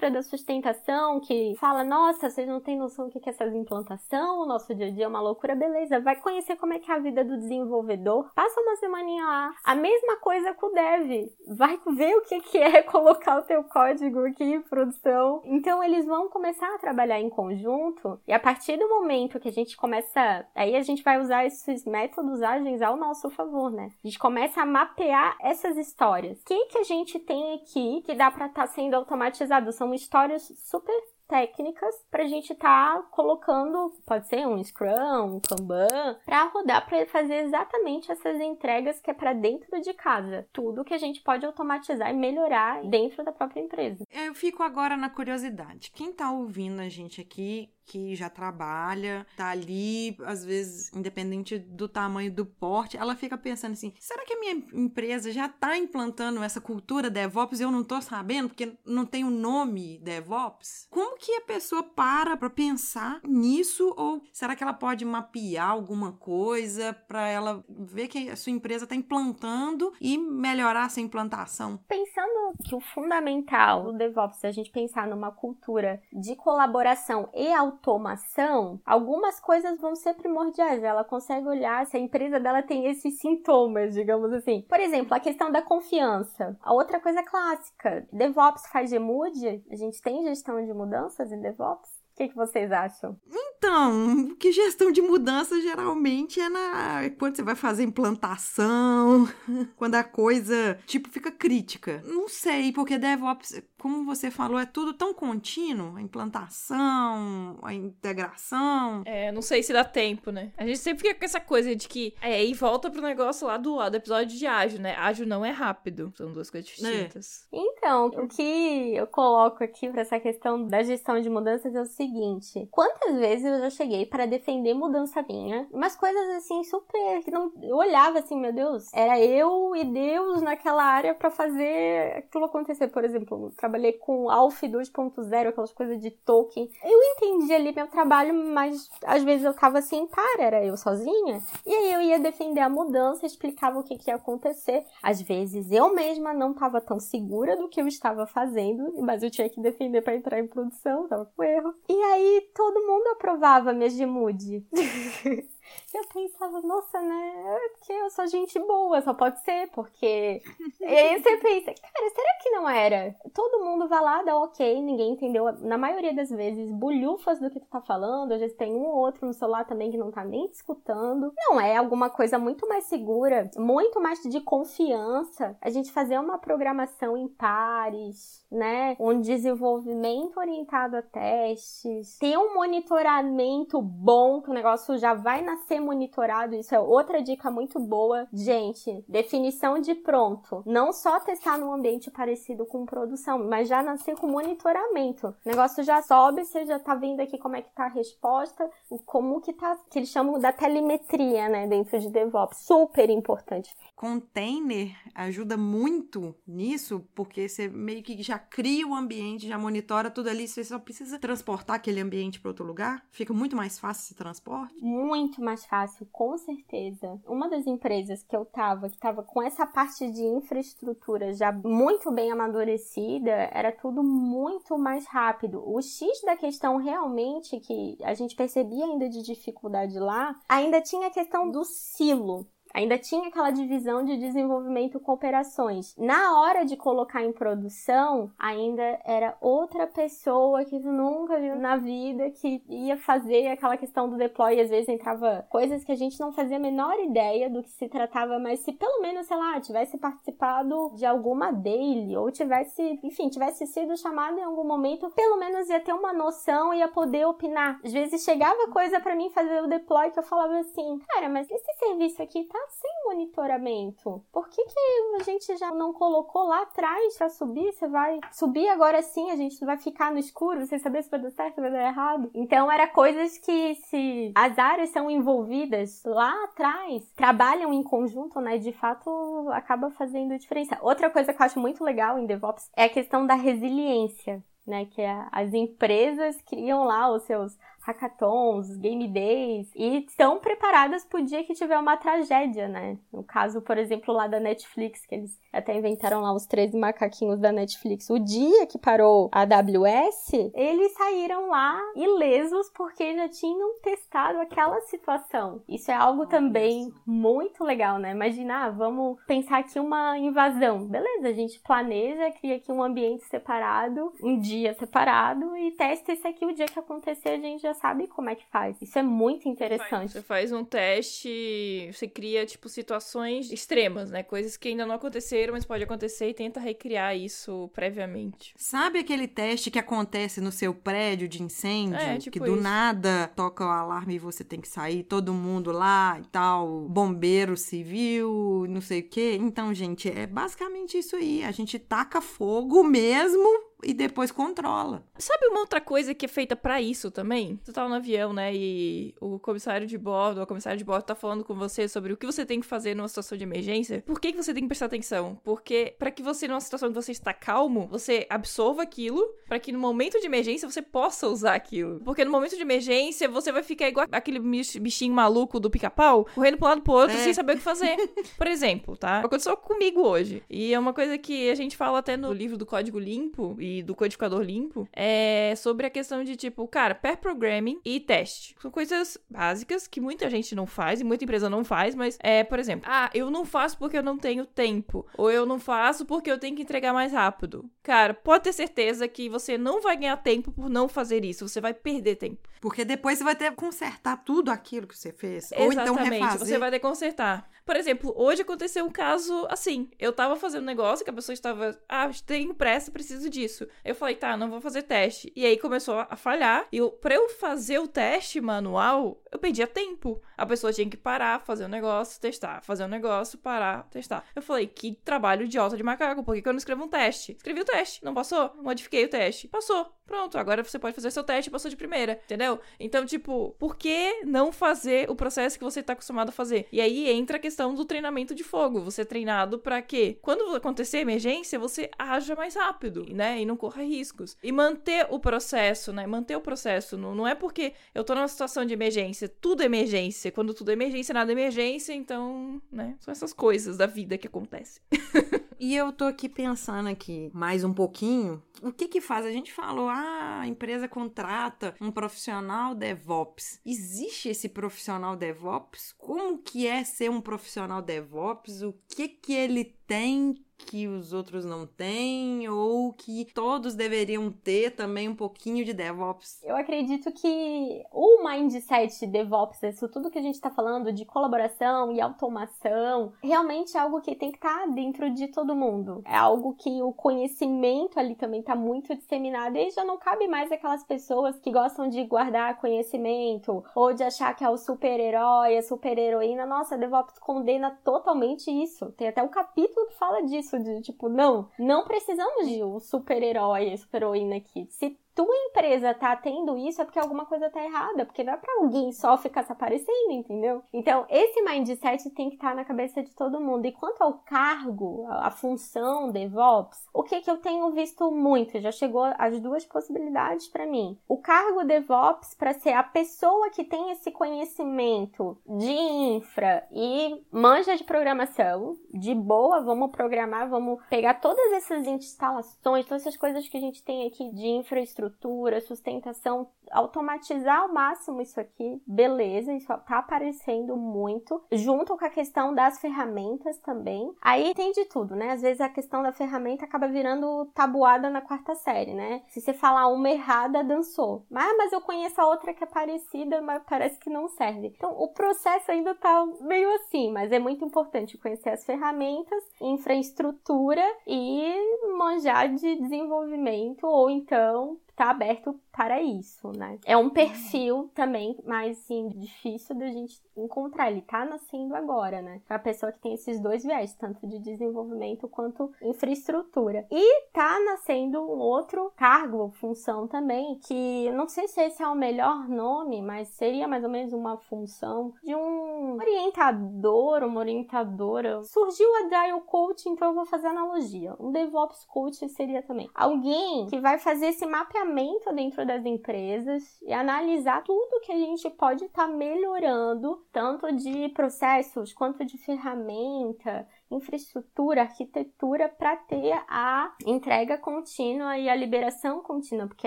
infra da sustentação que fala: Nossa, vocês não têm noção do que é essa implantação, o nosso dia a dia é uma loucura, beleza. Vai conhecer como é que é a vida do desenvolvedor. Passa uma semaninha lá. A mesma coisa com o dev. Vai ver o que, é colocar o teu código aqui em produção. Então eles vão começar a trabalhar em conjunto. E a partir do momento que a gente começa. Aí a gente vai usar esses métodos ágeis ao nosso favor, né? A gente começa a mapear essas histórias. O que, que a gente tem aqui que dá para estar sendo automatizado. São histórias super técnicas para a gente estar tá colocando, pode ser um Scrum, um Kanban, para rodar para fazer exatamente essas entregas que é para dentro de casa. Tudo que a gente pode automatizar e melhorar dentro da própria empresa. Eu fico agora na curiosidade. Quem tá ouvindo a gente aqui que já trabalha, tá ali, às vezes, independente do tamanho do porte, ela fica pensando assim: será que a minha empresa já tá implantando essa cultura DevOps e eu não tô sabendo porque não tem o nome DevOps? Como que a pessoa para para pensar nisso ou será que ela pode mapear alguma coisa para ela ver que a sua empresa está implantando e melhorar essa implantação? Pensando que o fundamental do DevOps, se a gente pensar numa cultura de colaboração e automação, algumas coisas vão ser primordiais. Ela consegue olhar se a empresa dela tem esses sintomas, digamos assim. Por exemplo, a questão da confiança. A outra coisa clássica, DevOps faz de mood? A gente tem gestão de mudanças em DevOps? O que, que vocês acham? Então, que gestão de mudança geralmente é na quando você vai fazer implantação, quando a coisa tipo fica crítica. Não sei, porque DevOps, como você falou, é tudo tão contínuo, a implantação, a integração. É, não sei se dá tempo, né? A gente sempre fica com essa coisa de que é e volta pro negócio lá do, do episódio de ágil, né? Ágil não é rápido, são duas coisas distintas. É. Então, o que eu coloco aqui para essa questão da gestão de mudanças é o seguinte: quantas vezes eu já cheguei para defender mudança minha, umas coisas assim super que não eu olhava assim, meu Deus, era eu e Deus naquela área para fazer aquilo acontecer, por exemplo, trabalhei com Alf 2.0, aquelas coisas de token. Eu entendi ali meu trabalho, mas às vezes eu tava assim, para, era eu sozinha. E aí eu ia defender a mudança, explicava o que, que ia acontecer. Às vezes eu mesma não tava tão segura do que eu estava fazendo, mas eu tinha que defender para entrar em produção, tava com erro. E aí todo mundo aprovava minhas de. eu pensava, nossa, né? É porque eu sou gente boa, só pode ser, porque. e aí você pensa, cara, será que não era? Todo mundo vai lá, dá ok, ninguém entendeu. Na maioria das vezes, bulhufas do que tu tá falando. Às vezes tem um ou outro no celular também que não tá nem te escutando. Não é alguma coisa muito mais segura, muito mais de confiança. A gente fazer uma programação em pares, né? Um desenvolvimento orientado a testes, ter um monitoramento bom, que o negócio já vai na ser monitorado, isso é outra dica muito boa. Gente, definição de pronto. Não só testar num ambiente parecido com produção, mas já nascer com monitoramento. O negócio já sobe, você já tá vendo aqui como é que tá a resposta, o como que tá, que eles chamam da telemetria, né, dentro de DevOps. Super importante. Container ajuda muito nisso, porque você meio que já cria o ambiente, já monitora tudo ali, você só precisa transportar aquele ambiente para outro lugar. Fica muito mais fácil esse transporte. Muito mais fácil, com certeza. Uma das empresas que eu tava, que tava com essa parte de infraestrutura já muito bem amadurecida, era tudo muito mais rápido. O X da questão realmente que a gente percebia ainda de dificuldade lá, ainda tinha a questão do silo. Ainda tinha aquela divisão de desenvolvimento com operações. Na hora de colocar em produção, ainda era outra pessoa que tu nunca viu na vida que ia fazer aquela questão do deploy. Às vezes entrava coisas que a gente não fazia a menor ideia do que se tratava, mas se pelo menos, sei lá, tivesse participado de alguma daily ou tivesse, enfim, tivesse sido chamado em algum momento, pelo menos ia ter uma noção e ia poder opinar. Às vezes chegava coisa para mim fazer o deploy que eu falava assim, cara, mas esse serviço aqui tá sem monitoramento. Por que, que a gente já não colocou lá atrás para subir? Você vai subir agora sim, a gente vai ficar no escuro, sem saber se vai dar certo, vai dar errado. Então, era coisas que, se as áreas são envolvidas lá atrás, trabalham em conjunto, né? De fato, acaba fazendo diferença. Outra coisa que eu acho muito legal em DevOps é a questão da resiliência. Né, que as empresas criam lá os seus hackathons, game days e estão preparadas pro dia que tiver uma tragédia, né? No caso, por exemplo, lá da Netflix, que eles até inventaram lá os 13 macaquinhos da Netflix. O dia que parou a AWS, eles saíram lá ilesos porque já tinham testado aquela situação. Isso é algo também muito legal, né? Imagina, ah, vamos pensar aqui uma invasão. Beleza, a gente planeja, cria aqui um ambiente separado, um dia separado e testa isso aqui o dia que acontecer, a gente já sabe como é que faz. Isso é muito interessante. Você faz um teste, você cria, tipo, situações extremas, né? Coisas que ainda não aconteceram, mas pode acontecer e tenta recriar isso previamente. Sabe aquele teste que acontece no seu prédio de incêndio? É, tipo que do isso. nada toca o alarme e você tem que sair, todo mundo lá e tal, bombeiro civil, não sei o quê. Então, gente, é basicamente isso aí. A gente taca fogo mesmo e depois controla. Sabe uma outra coisa que é feita pra isso também? Você tá no avião, né? E o comissário de bordo, a comissária de bordo tá falando com você sobre o que você tem que fazer numa situação de emergência. Por que, que você tem que prestar atenção? Porque para que você, numa situação que você está calmo, você absorva aquilo, para que no momento de emergência você possa usar aquilo. Porque no momento de emergência você vai ficar igual aquele bich- bichinho maluco do pica-pau, correndo pro lado pro outro É. sem saber o que fazer. Por exemplo, tá? Aconteceu comigo hoje. E é uma coisa que a gente fala até no livro do Código Limpo e do Codificador Limpo, é sobre a questão de tipo, cara, pair programming e teste. São coisas básicas que muita gente não faz e muita empresa não faz, mas é, por exemplo, ah, eu não faço porque eu não tenho tempo, ou eu não faço porque eu tenho que entregar mais rápido. Cara, pode ter certeza que você não vai ganhar tempo por não fazer isso, você vai perder tempo. Porque depois você vai ter que consertar tudo aquilo que você fez. Ou então Exatamente, refazer. você vai ter que consertar. Por exemplo, hoje aconteceu um caso assim. Eu tava fazendo um negócio que a pessoa estava, ah, tenho pressa, preciso disso. Eu falei, tá, não vou fazer teste. E aí começou a falhar. E eu, pra eu fazer o teste manual, eu perdia tempo. A pessoa tinha que parar, fazer um negócio, testar. Fazer um negócio, parar, testar. Eu falei, que trabalho idiota de macaco. Por que, que eu não escrevo um teste? Escrevi o teste, não passou? Modifiquei o teste. Passou. Pronto, agora você pode fazer seu teste, passou de primeira, entendeu? Então, tipo, por que não fazer o processo que você tá acostumado a fazer? E aí entra a questão do treinamento de fogo. Você é treinado pra quê? Quando acontecer emergência, você haja mais rápido, né? E não corra riscos. E manter o processo, né? Manter o processo. Não, não é porque eu tô numa situação de emergência, tudo é emergência. Quando tudo é emergência, nada é emergência, então, né? São essas coisas da vida que acontecem. E eu tô aqui pensando aqui mais um pouquinho. O que que faz? A gente falou, ah, a empresa contrata um profissional DevOps. Existe esse profissional DevOps? Como que é ser um profissional DevOps? O que que ele tem que os outros não têm ou que todos deveriam ter também um pouquinho de DevOps? Eu acredito que o mindset DevOps, isso tudo que a gente está falando de colaboração e automação, realmente é algo que tem que estar tá dentro de todo mundo. É algo que o conhecimento ali também está muito disseminado e já não cabe mais aquelas pessoas que gostam de guardar conhecimento ou de achar que é o super-herói, a super-heroína. Nossa, DevOps condena totalmente isso. Tem até um capítulo que fala disso, de tipo, não, não precisamos de um super-herói, super-heroína aqui. Se tua empresa tá tendo isso, é porque alguma coisa tá errada, porque não é pra alguém só ficar se aparecendo, entendeu? Então, esse mindset tem que estar tá na cabeça de todo mundo. E quanto ao cargo, a função DevOps, o que que eu tenho visto muito? Já chegou as duas possibilidades para mim. O cargo DevOps para ser a pessoa que tem esse conhecimento de infra e manja de programação, de boa, vamos programar, vamos pegar todas essas instalações, todas essas coisas que a gente tem aqui de infraestrutura estrutura, sustentação, automatizar ao máximo isso aqui, beleza, isso tá aparecendo muito, junto com a questão das ferramentas também. Aí tem de tudo, né? Às vezes a questão da ferramenta acaba virando tabuada na quarta série, né? Se você falar uma errada, dançou. Ah, mas eu conheço a outra que é parecida, mas parece que não serve. Então, o processo ainda tá meio assim, mas é muito importante conhecer as ferramentas, infraestrutura e manjar de desenvolvimento ou então tá aberto para isso, né? É um perfil também mais assim, difícil da gente encontrar. Ele tá nascendo agora, né? Para a pessoa que tem esses dois viés, tanto de desenvolvimento quanto infraestrutura. E tá nascendo um outro cargo, função também, que não sei se esse é o melhor nome, mas seria mais ou menos uma função de um orientador, uma orientadora. Surgiu a Agile Coach, então eu vou fazer analogia. Um DevOps Coach seria também alguém que vai fazer esse mapeamento dentro das empresas e analisar tudo que a gente pode estar tá melhorando, tanto de processos quanto de ferramenta, infraestrutura, arquitetura para ter a entrega contínua e a liberação contínua, porque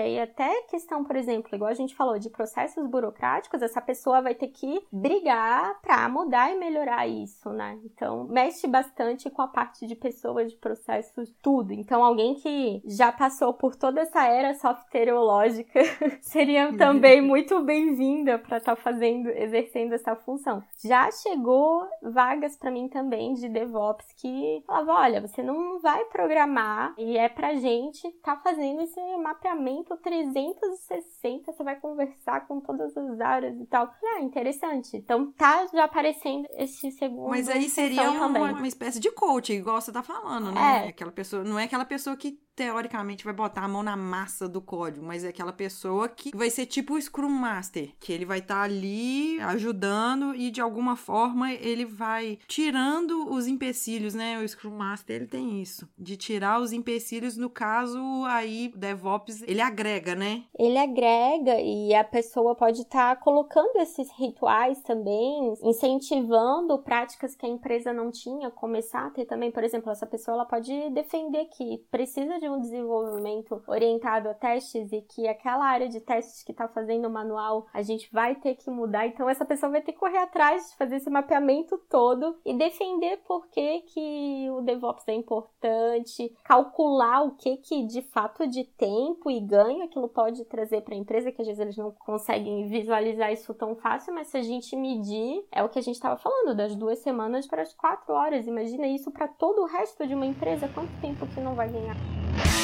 aí até questão, por exemplo, igual a gente falou de processos burocráticos, essa pessoa vai ter que brigar para mudar e melhorar isso, né? Então, mexe bastante com a parte de pessoas, de processos, tudo. Então, alguém que já passou por toda essa era softwareológica seria também muito bem-vinda para estar tá fazendo, exercendo essa função. Já chegou vagas para mim também de DevOps DevOps que falava: olha, você não vai programar e é pra gente tá fazendo esse mapeamento 360, você vai conversar com todas as áreas e tal. Ah, interessante. Então tá já aparecendo esse segundo. Mas aí seria uma, uma, espécie de coach, igual você tá falando, né? É. Aquela pessoa, não é aquela pessoa que teoricamente vai botar a mão na massa do código, mas é aquela pessoa que vai ser tipo o Scrum Master, que ele vai estar tá ali ajudando e de alguma forma ele vai tirando os empecilhos, né? O Scrum Master ele tem isso, de tirar os empecilhos, no caso aí DevOps, ele agrega, né? Ele agrega e a pessoa pode estar tá colocando esses rituais também, incentivando práticas que a empresa não tinha, começar a ter também, por exemplo, essa pessoa ela pode defender que precisa de de um desenvolvimento orientado a testes e que aquela área de testes que está fazendo o manual a gente vai ter que mudar, então essa pessoa vai ter que correr atrás de fazer esse mapeamento todo e defender por que, que o DevOps é importante, calcular o que que de fato de tempo e ganho aquilo pode trazer para a empresa, que às vezes eles não conseguem visualizar isso tão fácil, mas se a gente medir, é o que a gente estava falando, das duas semanas para as quatro horas. Imagina isso para todo o resto de uma empresa, quanto tempo que não vai ganhar? Bye.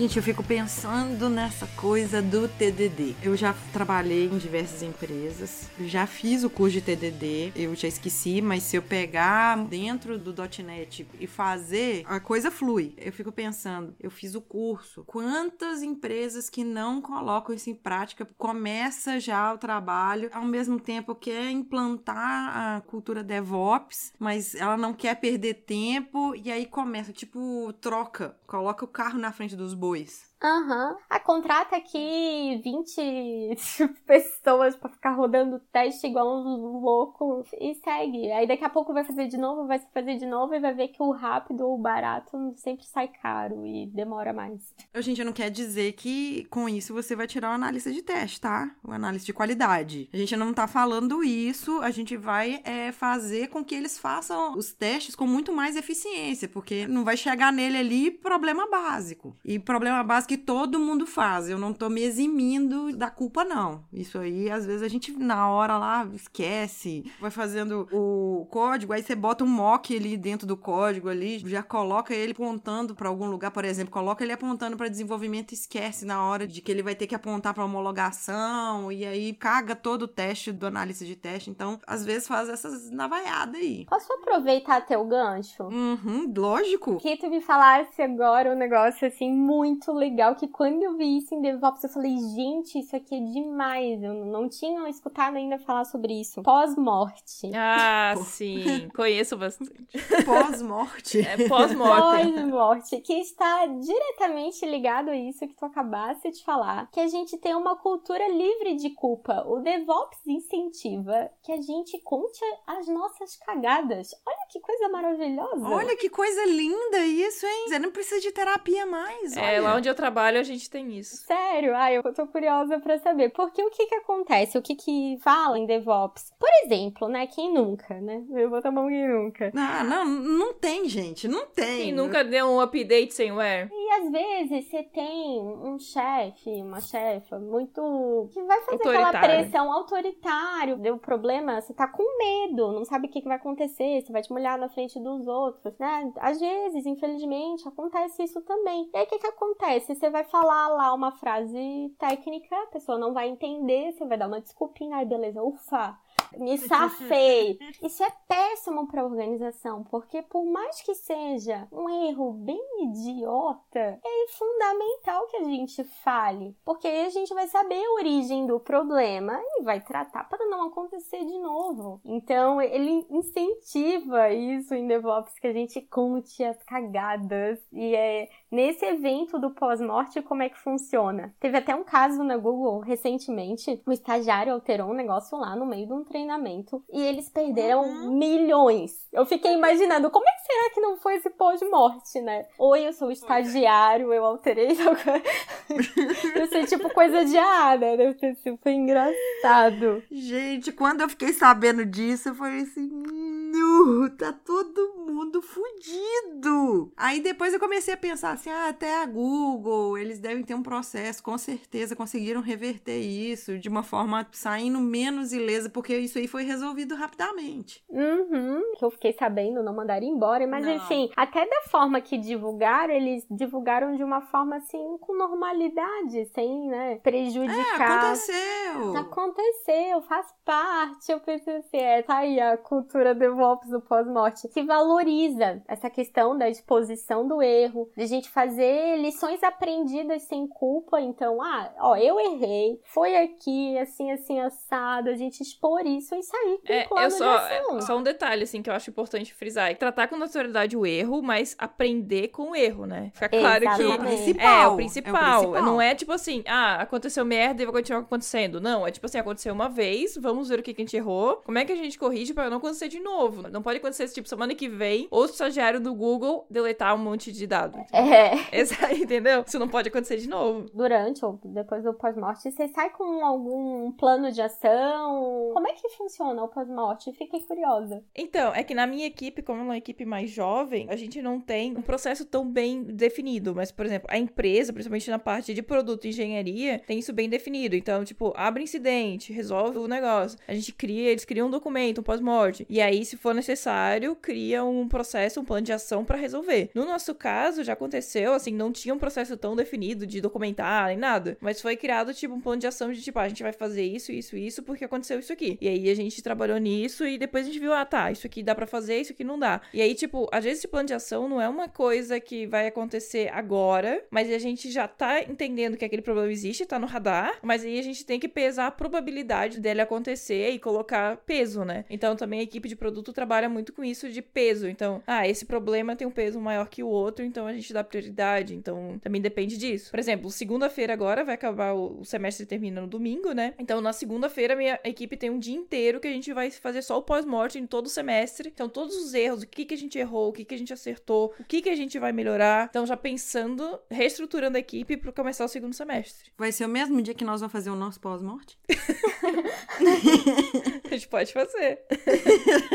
Gente, eu fico pensando nessa coisa do TDD. Eu já trabalhei em diversas empresas, já fiz o curso de TDD, eu já esqueci, mas se eu pegar dentro do .NET e fazer, a coisa flui. Eu fico pensando, eu fiz o curso, quantas empresas que não colocam isso em prática, começa já o trabalho, ao mesmo tempo quer implantar a cultura DevOps, mas ela não quer perder tempo e aí começa, tipo, troca, coloca o carro na frente dos bois dois. Aham. Ah, contrata aqui 20 pessoas pra ficar rodando teste igual uns loucos e segue. Aí daqui a pouco vai fazer de novo, vai fazer de novo e vai ver que o rápido ou o barato sempre sai caro e demora mais. A gente não quer dizer que com isso você vai tirar o analista de teste, tá? O análise de qualidade. A gente não tá falando isso, a gente vai é, fazer com que eles façam os testes com muito mais eficiência, porque não vai chegar nele ali problema básico. E problema básico que todo mundo faz. Eu não tô me eximindo da culpa, não. Isso aí, às vezes, a gente, na hora lá, esquece, vai fazendo o código, aí você bota um mock ali dentro do código ali, já coloca ele apontando para algum lugar, por exemplo, coloca ele apontando para desenvolvimento e esquece na hora de que ele vai ter que apontar para homologação e aí caga todo o teste do analista de teste. Então, às vezes faz essas navaiadas aí. Posso aproveitar teu gancho? Uhum, lógico. Que tu me falasse agora um negócio assim muito legal que quando eu vi isso em DevOps eu falei, gente, isso aqui é demais. Eu não tinha escutado ainda falar sobre isso. Pós-morte. Ah, sim. Conheço bastante. Pós-morte. É pós-morte. Pós-morte, que está diretamente ligado a isso que tu acabaste de falar, que a gente tem uma cultura livre de culpa. O DevOps incentiva que a gente conte as nossas cagadas. Olha que coisa maravilhosa. Olha que coisa linda isso, hein? Você não precisa de terapia mais. É, olha. lá onde eu trabalho a gente tem isso. Sério? Ai, eu tô curiosa pra saber. Porque o que que acontece? O que que fala em DevOps? Por exemplo, né? Quem nunca, né? Eu vou tomar quem nunca. Ah, não, não tem, gente. Não tem. Quem nunca deu um update sem where? Às vezes você tem um chefe, uma chefa muito. que vai fazer aquela pressão autoritário. Deu problema, você tá com medo, não sabe o que, que vai acontecer, você vai te molhar na frente dos outros, né? Às vezes, infelizmente, acontece isso também. E aí o que, que acontece? Você vai falar lá uma frase técnica, a pessoa não vai entender, você vai dar uma desculpinha, ai beleza, ufa. Me safei. Isso é péssimo para a organização, porque por mais que seja um erro bem idiota, é fundamental que a gente fale, porque aí a gente vai saber a origem do problema e vai tratar para não acontecer de novo. Então, ele incentiva isso em DevOps que a gente conte as cagadas e é nesse evento do pós-morte como é que funciona. Teve até um caso na Google recentemente, um estagiário alterou um negócio lá no meio de um treinamento e eles perderam milhões. Eu fiquei imaginando como é que será que não foi esse pós-morte, né? Oi, eu sou o estagiário, eu alterei. Isso é tipo coisa de ah, né? Sido foi engraçado. Gente, quando eu fiquei sabendo disso, eu falei assim: "Nu, tá todo mundo fudido. Aí depois eu comecei a pensar assim: ah, até a Google, eles devem ter um processo, com certeza conseguiram reverter isso de uma forma saindo menos ilesa, porque isso aí foi resolvido rapidamente. Uhum, que eu fiquei sabendo, não mandaram embora, mas Não. enfim, até da forma que divulgaram, eles divulgaram de uma forma assim, com normalidade, sem, né, É, prejudicar. aconteceu. Aconteceu, faz parte. Eu pensei assim, é, tá aí a cultura DevOps do pós-morte, que valoriza essa questão da exposição do erro, de a gente fazer lições aprendidas sem culpa. Então, ah, ó, eu errei, foi aqui, assim, assim, assado, a gente expor isso e sair com É, plano eu só, de ação. é, só um detalhe, assim, que eu acho importante frisar. É tratar com naturalidade o erro, mas aprender com o erro, né? Fica claro Que é o Exatamente. que... principal. É, o principal. Não é tipo assim, ah, aconteceu merda e vai continuar acontecendo. Não, é tipo assim, aconteceu uma vez, vamos ver o que, que a gente errou, como é que a gente corrige pra não acontecer de novo. Não pode acontecer, tipo, semana que vem, o estagiário do Google deletar um monte de dados. É, Essa, entendeu? Isso não pode acontecer de novo. durante ou depois do pós-morte, você sai com algum plano de ação? Como é que funciona o pós-morte? Fiquei curiosa. Então, é que na minha equipe, como é uma equipe mais jovem, a gente não tem um processo tão bem definido. Mas, por exemplo, a empresa, principalmente na parte de produto e engenharia, tem isso bem definido. Então, tipo, abre incidente, resolve o negócio. A gente cria, eles criam um documento, um pós-morte. E aí, se for necessário, cria um processo, um plano de ação pra resolver. No nosso caso, já aconteceu, assim, não tinha um processo tão definido de documentar nem nada. Mas foi criado, tipo, um plano de ação de, tipo, ah, a gente vai fazer isso, isso, isso, porque aconteceu isso aqui. E aí a gente trabalhou nisso e depois a gente viu, ah, tá, isso aqui dá pra fazer, isso aqui não dá. E aí, tipo, às vezes esse plano de ação não é uma coisa que vai acontecer agora, mas a gente já tá entendendo que aquele problema existe, tá no radar, mas aí a gente tem que pesar a probabilidade dele acontecer e colocar peso, né? Então também a equipe de produto trabalha muito com isso de peso. Então, ah, esse problema tem um peso maior que o outro, então a gente dá prioridade. Então também depende disso. Por exemplo, segunda-feira agora vai acabar o semestre termina no domingo, né? Então na segunda-feira minha equipe tem um dia inteiro que a gente vai fazer só o pós-mortem todo o semestre. Então todos os erros, o que que a gente errou, o que que a gente acertou, o que que a gente vai melhorar. Então já pensando, reestruturando a equipe para começar o segundo semestre. Vai ser o mesmo dia que nós vamos fazer o nosso pós-morte? A gente pode fazer.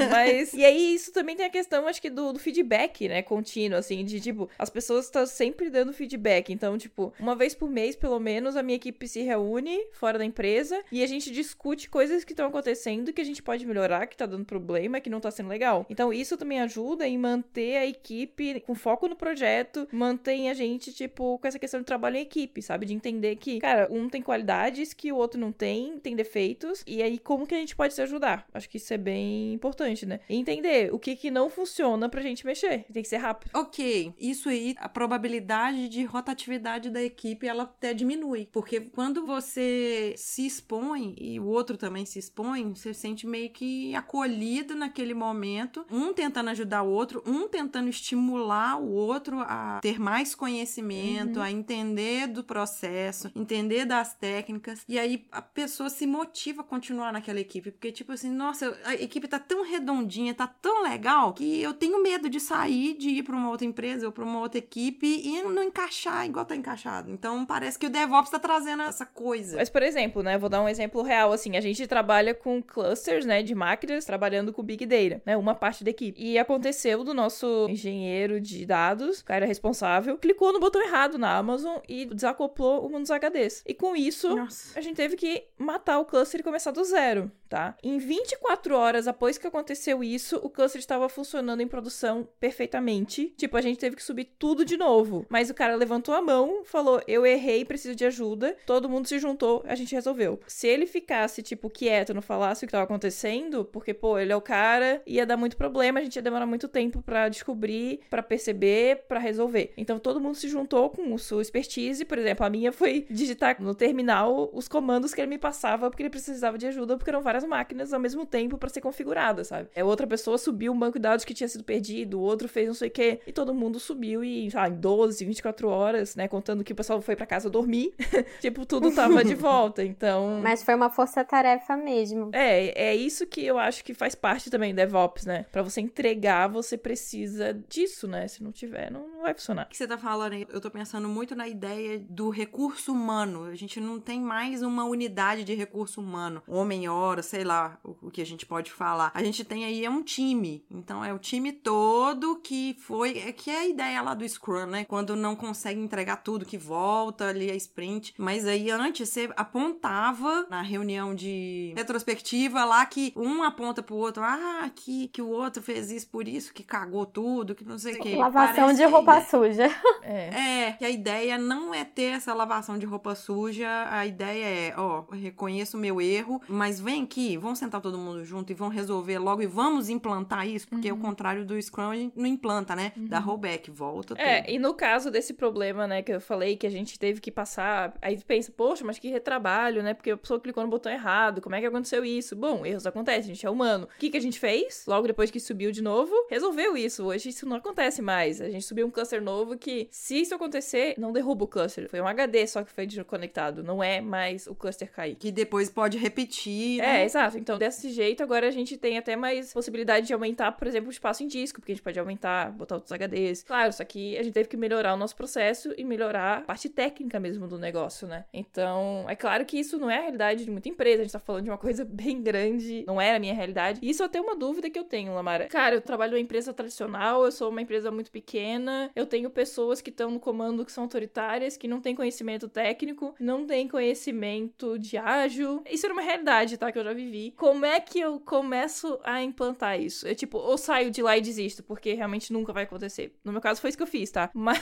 Mas. E aí, isso também tem a questão, acho que, do, do feedback, né? Contínuo, assim, de tipo, as pessoas estão sempre dando feedback. Então, tipo, uma vez por mês, pelo menos, a minha equipe se reúne fora da empresa e a gente discute coisas que estão acontecendo que a gente pode melhorar, que tá dando problema, que não tá sendo legal. Então, isso também ajuda em manter a equipe com foco no projeto, mantém a gente, tipo, com essa questão de trabalho em equipe, sabe? De entender que, cara, um tem qualidades que o outro não tem, tem defeitos, e aí como que a gente pode se ajudar? Acho que isso é bem importante, né? E entender o que que não funciona pra gente mexer. Tem que ser rápido. Ok, isso aí, a probabilidade de rotatividade da equipe, ela até diminui. Porque quando você se expõe e o outro também se expõe, você se sente meio que acolhido naquele momento, um tentando ajudar o outro, um tentando estimular o outro a ter mais conhecimento, a entender do processo, entender das técnicas. E aí a pessoa se motiva a continuar naquela equipe. Porque, tipo assim, nossa, a equipe tá tão redondinha, tá tão legal, que eu tenho medo de sair, de ir pra uma outra empresa ou pra uma outra equipe e não encaixar igual tá encaixado. Então parece que o DevOps tá trazendo essa coisa. Mas, por exemplo, né, vou dar um exemplo real, assim, a gente trabalha com clusters, né, de máquinas, trabalhando com Big Data, né, uma parte da equipe. E aconteceu do nosso engenheiro de dados, o cara responsável, clicou no botão errado na Amazon e desacoplou um dos HDs. E com isso, Nossa. a gente teve que matar o cluster e começar do zero, tá? Em 24 horas após que aconteceu isso, o cluster estava funcionando em produção perfeitamente. Tipo, a gente teve que subir tudo de novo. Mas o cara levantou a mão, falou: Eu errei, preciso de ajuda. Todo mundo se juntou, a gente resolveu. Se ele ficasse, tipo, quieto, não falasse o que estava acontecendo, porque, pô, ele é o cara, ia dar muito problema, a gente ia demorar muito tempo pra descobrir, pra perceber, pra resolver. Então todo mundo se juntou com sua expertise. Por exemplo, a minha foi digitar no terminal os comandos que ele me passava porque ele precisava de ajuda, porque eram várias máquinas ao mesmo tempo pra ser configurada, sabe? É outra pessoa subiu um banco de dados que tinha sido perdido, o outro fez não sei o quê, e todo mundo subiu e, sei lá, em 12, 24 horas, né, contando que o pessoal foi pra casa dormir, tipo, tudo tava de volta. Então, Mas foi uma força-tarefa mesmo. É, é isso que eu acho que faz parte também do DevOps, né? Pra você entregar, você precisa disso, né? Se não tiver, não, não vai funcionar. O que você tá falando aí? Eu tô pensando muito na ideia do recurso humano. A gente não tem mais uma unidade de recurso humano. Homem, hora, sei lá o, o que a gente pode falar. A gente tem aí é um time. Então é o time todo que foi. É que é a ideia lá do Scrum, né? Quando não consegue entregar tudo, que volta ali a sprint. Mas aí antes você apontava na reunião de retrospectiva lá que um aponta pro outro, ah, que, que o outro fez isso por isso, que cagou tudo, que não sei o que. Lavação de roupa suja. É. É, que a ideia não é ter essa lavação de roupa suja, a ideia é, ó, reconheço o meu erro, mas vem aqui, vamos sentar todo mundo junto e vamos resolver logo e vamos implantar isso, porque Uhum. o contrário do Scrum a gente não implanta, né? Dá rollback, volta tudo. É, e no caso desse problema, né, que eu falei que a gente teve que passar, aí pensa, poxa, mas que retrabalho, né? Porque a pessoa clicou no botão errado, como é que aconteceu isso? Bom, erros acontecem, a gente é humano. O que, que a gente fez? Logo depois que subiu de novo, resolveu isso. Hoje isso não acontece mais. A gente subiu um cluster novo que, se isso acontecer, não derruba o cluster. Foi um HD só que foi desconectado. Não é mais o cluster cair. Que depois pode repetir, É, né? exato. Então, desse jeito, agora a gente tem até mais possibilidade de aumentar, por exemplo, o espaço em disco, porque a gente pode aumentar, botar outros HDs. Claro, só que a gente teve que melhorar o nosso processo e melhorar a parte técnica mesmo do negócio, né? Então, é claro que isso não é a realidade de muita empresa, a gente tá falando de uma coisa bem grande, não era a minha realidade. Isso é até uma dúvida que eu tenho, Lamara. Cara, eu trabalho numa empresa tradicional, eu sou uma empresa muito pequena. Eu tenho pessoas que estão no comando que são autoritárias, que não têm conhecimento técnico, não têm conhecimento de ágil. Isso era uma realidade, tá? Que eu já vivi. Como é que eu começo a implantar isso? Eu, tipo, ou saio de lá e desisto, porque realmente nunca vai acontecer. No meu caso, foi isso que eu fiz, tá? Mas,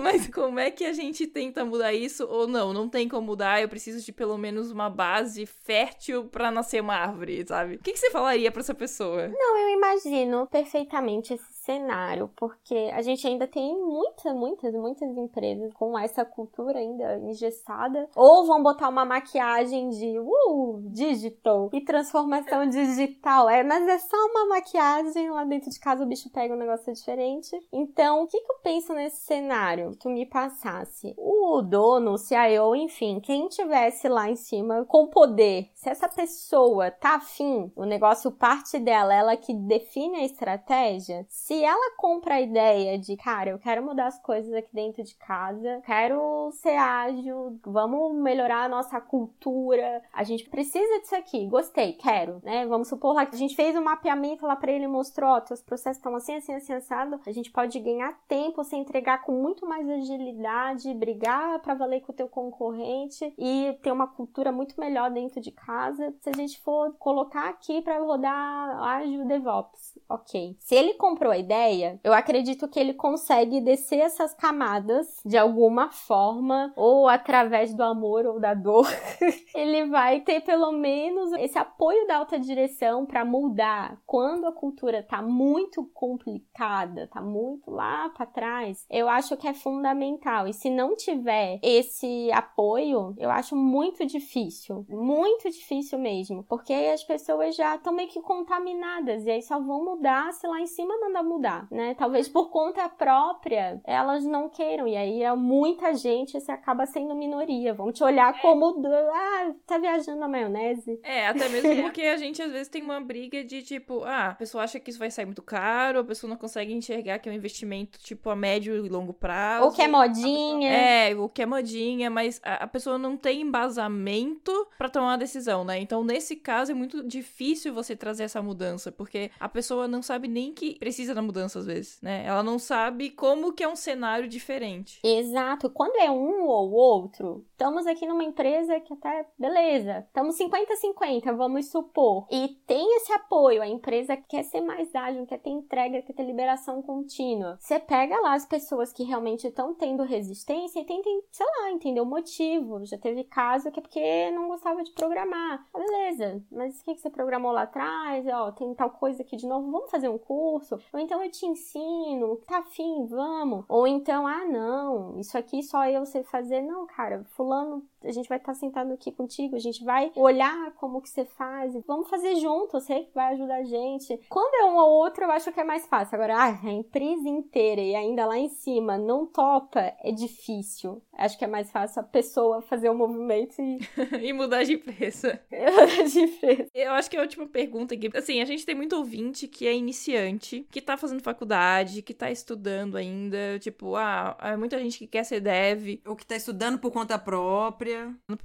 mas como é que a gente tenta mudar isso? Ou não, não tem como mudar, eu preciso de pelo menos uma base fértil para nascer uma árvore, sabe? O que, que você falaria para essa pessoa? Não, eu imagino perfeitamente esse cenário, porque a gente ainda tem muitas, muitas, muitas empresas com essa cultura ainda engessada, ou vão botar uma maquiagem de uh, digital e transformação digital. É, mas é só uma maquiagem, lá dentro de casa o bicho pega um negócio diferente. Então, o que, que eu penso nesse cenário? Que tu me passasse. O dono, o CIO, enfim, quem tivesse lá em cima com poder, se essa pessoa tá afim, o negócio parte dela, ela que define a estratégia, se ela compra a ideia de, cara, eu quero mudar as coisas aqui dentro de casa, quero ser ágil, vamos melhorar a nossa cultura, a gente precisa disso aqui, gostei, quero, né? Vamos supor lá que a gente fez um mapeamento lá para ele, mostrou, ó, teus processos estão assim, assim, assim, assado, a gente pode ganhar tempo, se entregar com muito mais agilidade, brigar para valer com o teu concorrente e ter uma cultura muito melhor dentro de casa, se a gente for colocar aqui para rodar ágil DevOps, ok. Se ele comprou a ideia, eu acredito que ele consegue descer essas camadas de alguma forma, ou através do amor ou da dor, ele vai ter pelo menos esse apoio da alta direção para mudar. Quando a cultura tá muito complicada, tá muito lá para trás, eu acho que é fundamental. E se não tiver esse apoio, eu acho muito difícil, muito difícil mesmo, porque as pessoas já estão meio que contaminadas e aí só vão mudar se lá em cima mandar mudar, né? Talvez por conta própria elas não queiram e aí é muita gente se acaba sendo minoria. Vão te olhar como ah, tá viajando na maionese. É, até mesmo porque a gente às vezes tem uma briga de tipo, ah, a pessoa acha que isso vai sair muito caro, a pessoa não consegue enxergar que é um investimento tipo a médio e longo prazo. Ou que é modinha. É, o que é modinha, mas a, a pessoa não tem embasamento para tomar uma decisão, né? Então, nesse caso, é muito difícil você trazer essa mudança, porque a pessoa não sabe nem que precisa da mudança às vezes, né? Ela não sabe como que é um cenário diferente. Exato. Quando é um ou outro, estamos aqui numa empresa que até, beleza, estamos 50-50, vamos supor. E tem esse apoio, a empresa quer ser mais ágil, quer ter entrega, quer ter liberação contínua. Você pega lá as pessoas que realmente estão tendo resistência e tentem, sei lá, entender o motivo. Já teve caso que é porque não gostava de programar. Ah, beleza, mas o que, que você programou lá atrás? Ó, tem tal coisa aqui de novo, vamos fazer um curso? Então eu te ensino, tá afim, vamos. Ou então, ah, não, isso aqui só eu sei fazer. Não, cara, fulano a gente vai estar sentado aqui contigo, a gente vai olhar como que você faz, vamos fazer junto, você que vai ajudar a gente. Quando é um ou outro, eu acho que é mais fácil. Agora, ah, a empresa inteira e ainda lá em cima não topa, é difícil. Acho que é mais fácil a pessoa fazer o um movimento e... e mudar de empresa. de empresa. Eu acho que é a última pergunta aqui, assim, a gente tem muito ouvinte que é iniciante, que tá fazendo faculdade, que tá estudando ainda, tipo, ah, é muita gente que quer ser dev. Ou que tá estudando por conta própria.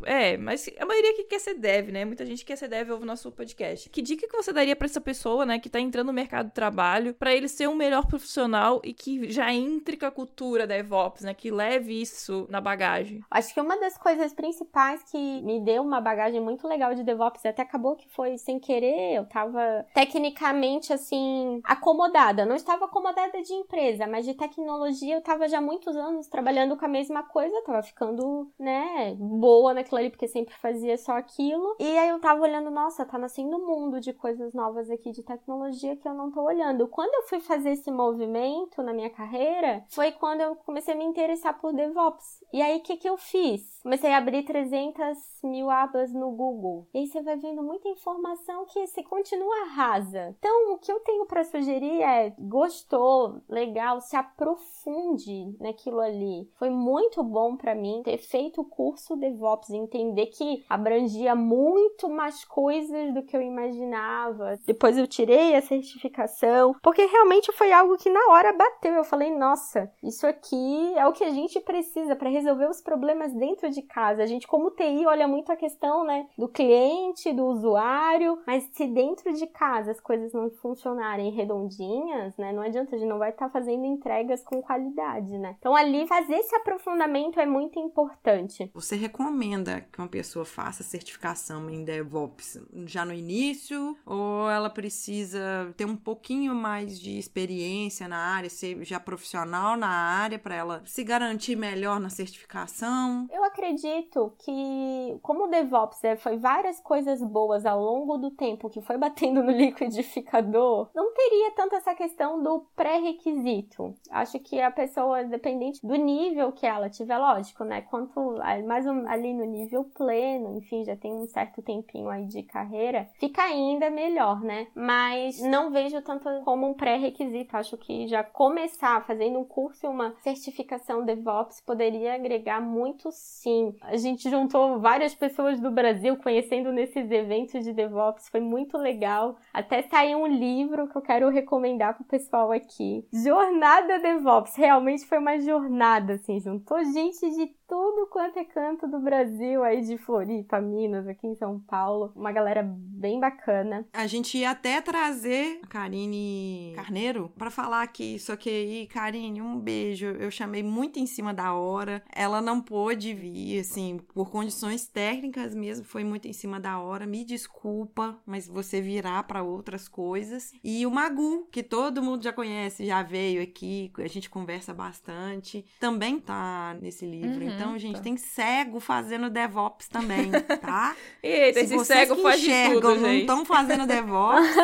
É, mas a maioria que quer ser dev, né? Muita gente quer ser dev ouve o nosso podcast. Que dica que você daria para essa pessoa, né, que tá entrando no mercado de trabalho, para ele ser um melhor profissional e que já entre com a cultura DevOps, né, que leve isso na bagagem? Acho que uma das coisas principais que me deu uma bagagem muito legal de DevOps, até acabou que foi sem querer, eu tava tecnicamente assim acomodada, não estava acomodada de empresa, mas de tecnologia eu tava já muitos anos trabalhando com a mesma coisa, tava ficando, né, boa naquilo ali, porque sempre fazia só aquilo. E aí eu tava olhando, nossa, tá nascendo um mundo de coisas novas aqui de tecnologia que eu não tô olhando. Quando eu fui fazer esse movimento na minha carreira, foi quando eu comecei a me interessar por DevOps. E aí o que que eu fiz? Comecei a abrir 300 mil abas no Google. E aí você vai vendo muita informação que você continua rasa. Então, o que eu tenho para sugerir é: gostou, legal, se aprofunde naquilo ali. Foi muito bom para mim ter feito o curso DevOps, entender que abrangia muito mais coisas do que eu imaginava. Depois eu tirei a certificação, porque realmente foi algo que na hora bateu. Eu falei, nossa, isso aqui é o que a gente precisa para resolver os problemas dentro de casa. A gente, como TI, olha muito a questão, né, do cliente, do usuário, mas se dentro de casa as coisas não funcionarem redondinhas, né, não adianta, a gente não vai estar tá fazendo entregas com qualidade, né? Então ali fazer esse aprofundamento é muito importante. Você recomenda que uma pessoa faça certificação em DevOps já no início ou ela precisa ter um pouquinho mais de experiência na área, ser já profissional na área para ela se garantir melhor na certificação? Eu acredito que como o DevOps né, foi várias coisas boas ao longo do tempo que foi batendo no liquidificador, não teria tanto essa questão do pré-requisito. Acho que a pessoa, dependente do nível que ela tiver, lógico, né? Quanto mais ali no nível pleno, enfim, já tem um certo tempinho aí de carreira, fica ainda melhor, né? Mas não vejo tanto como um pré-requisito. Acho que já começar fazendo um curso e uma certificação DevOps poderia agregar muito sim. A gente juntou várias pessoas do Brasil conhecendo nesses eventos de DevOps, foi muito legal. Até saiu um livro que eu quero recomendar pro pessoal aqui. Jornada DevOps, realmente foi uma jornada, assim, juntou gente de tudo quanto é canto do Brasil, aí de Floripa, Minas, aqui em São Paulo. Uma galera bem bacana. A gente ia até trazer a Karine Carneiro para falar aqui, só que aí, Karine, um beijo. Eu chamei muito em cima da hora. Ela não pôde vir, assim, por condições técnicas mesmo, foi muito em cima da hora. Me desculpa, mas você virá para outras coisas. E o Magu, que todo mundo já conhece, já veio aqui, a gente conversa bastante, também tá nesse livro. Uhum. Então, gente, tá. tem cego fazendo DevOps também, tá? Eita, Se esse vocês cego que enxergam tudo, não estão fazendo DevOps,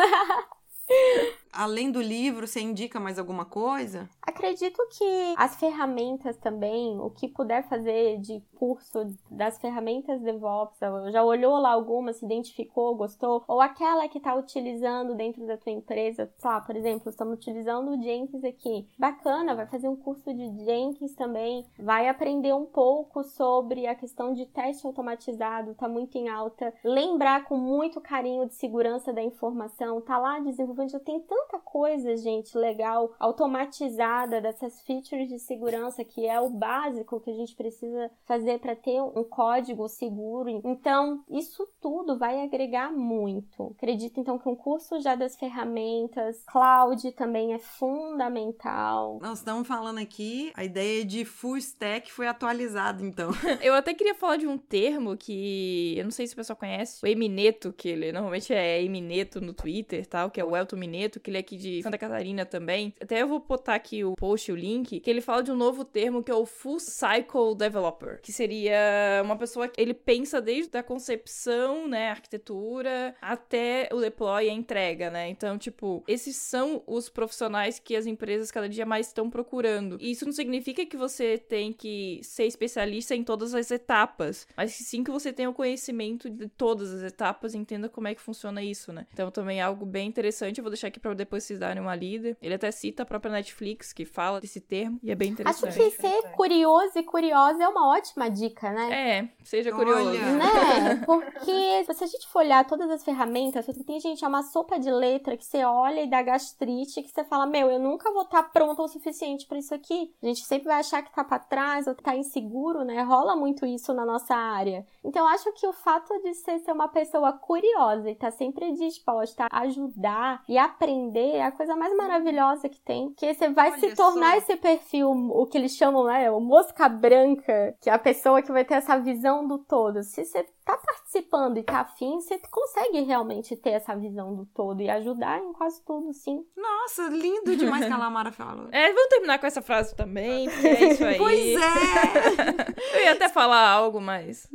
além do livro, você indica mais alguma coisa? Acredito que as ferramentas também, o que puder fazer de curso das ferramentas DevOps, já olhou lá alguma, se identificou, gostou, ou aquela que está utilizando dentro da tua empresa, sei lá, por exemplo, estamos utilizando o Jenkins aqui. Bacana, vai fazer um curso de Jenkins também, vai aprender um pouco sobre a questão de teste automatizado, tá muito em alta. Lembrar com muito carinho de segurança da informação, tá lá desenvolvendo, já tem tanta coisa, gente, legal, automatizada dessas features de segurança que é o básico que a gente precisa fazer para ter um código seguro. Então, isso tudo vai agregar muito. Acredito então que um curso já das ferramentas, cloud também é fundamental. Nós estamos falando aqui, a ideia de full stack foi atualizada, então. Eu até queria falar de um termo que eu não sei se o pessoal conhece, o Emineto, que ele normalmente é Emineto no Twitter, tal, que é o Elton Mineto, que ele é aqui de Santa Catarina também. Até eu vou botar aqui o post, o link, que ele fala de um novo termo que é o Full Cycle Developer, que seria uma pessoa que ele pensa desde a concepção, né, arquitetura, até o deploy e a entrega, né? Então, tipo, esses são os profissionais que as empresas cada dia mais estão procurando. E isso não significa que você tem que ser especialista em todas as etapas, mas sim que você tenha o conhecimento de todas as etapas entenda como é que funciona isso, né? Então, também é algo bem interessante. Eu vou deixar aqui pra depois vocês darem uma lida. Ele até cita a própria Netflix, que fala desse termo, e é bem Acho interessante. que ser curioso e curiosa é uma ótima dica, né? É, seja curioso. Olha. Né? Porque se a gente for olhar todas as ferramentas, tem gente, é uma sopa de letra que você olha e dá gastrite, que você fala, meu, eu nunca vou estar pronta o suficiente pra isso aqui. A gente sempre vai achar que tá pra trás ou tá inseguro, né? Rola muito isso na nossa área. Então, eu acho que o fato de você ser uma pessoa curiosa e tá sempre disposta a ajudar e aprender é a coisa mais maravilhosa que tem. Que você vai Olha se tornar só. esse perfil, o que eles chamam, né? O mosca branca, que é a pessoa que vai ter essa visão do todo. Se você tá participando e tá afim, você consegue realmente ter essa visão do todo e ajudar em quase tudo, sim. Nossa, lindo demais que a Lamara falou. É, vamos terminar com essa frase também, porque é isso aí. Pois é! Eu ia até falar algo, mas.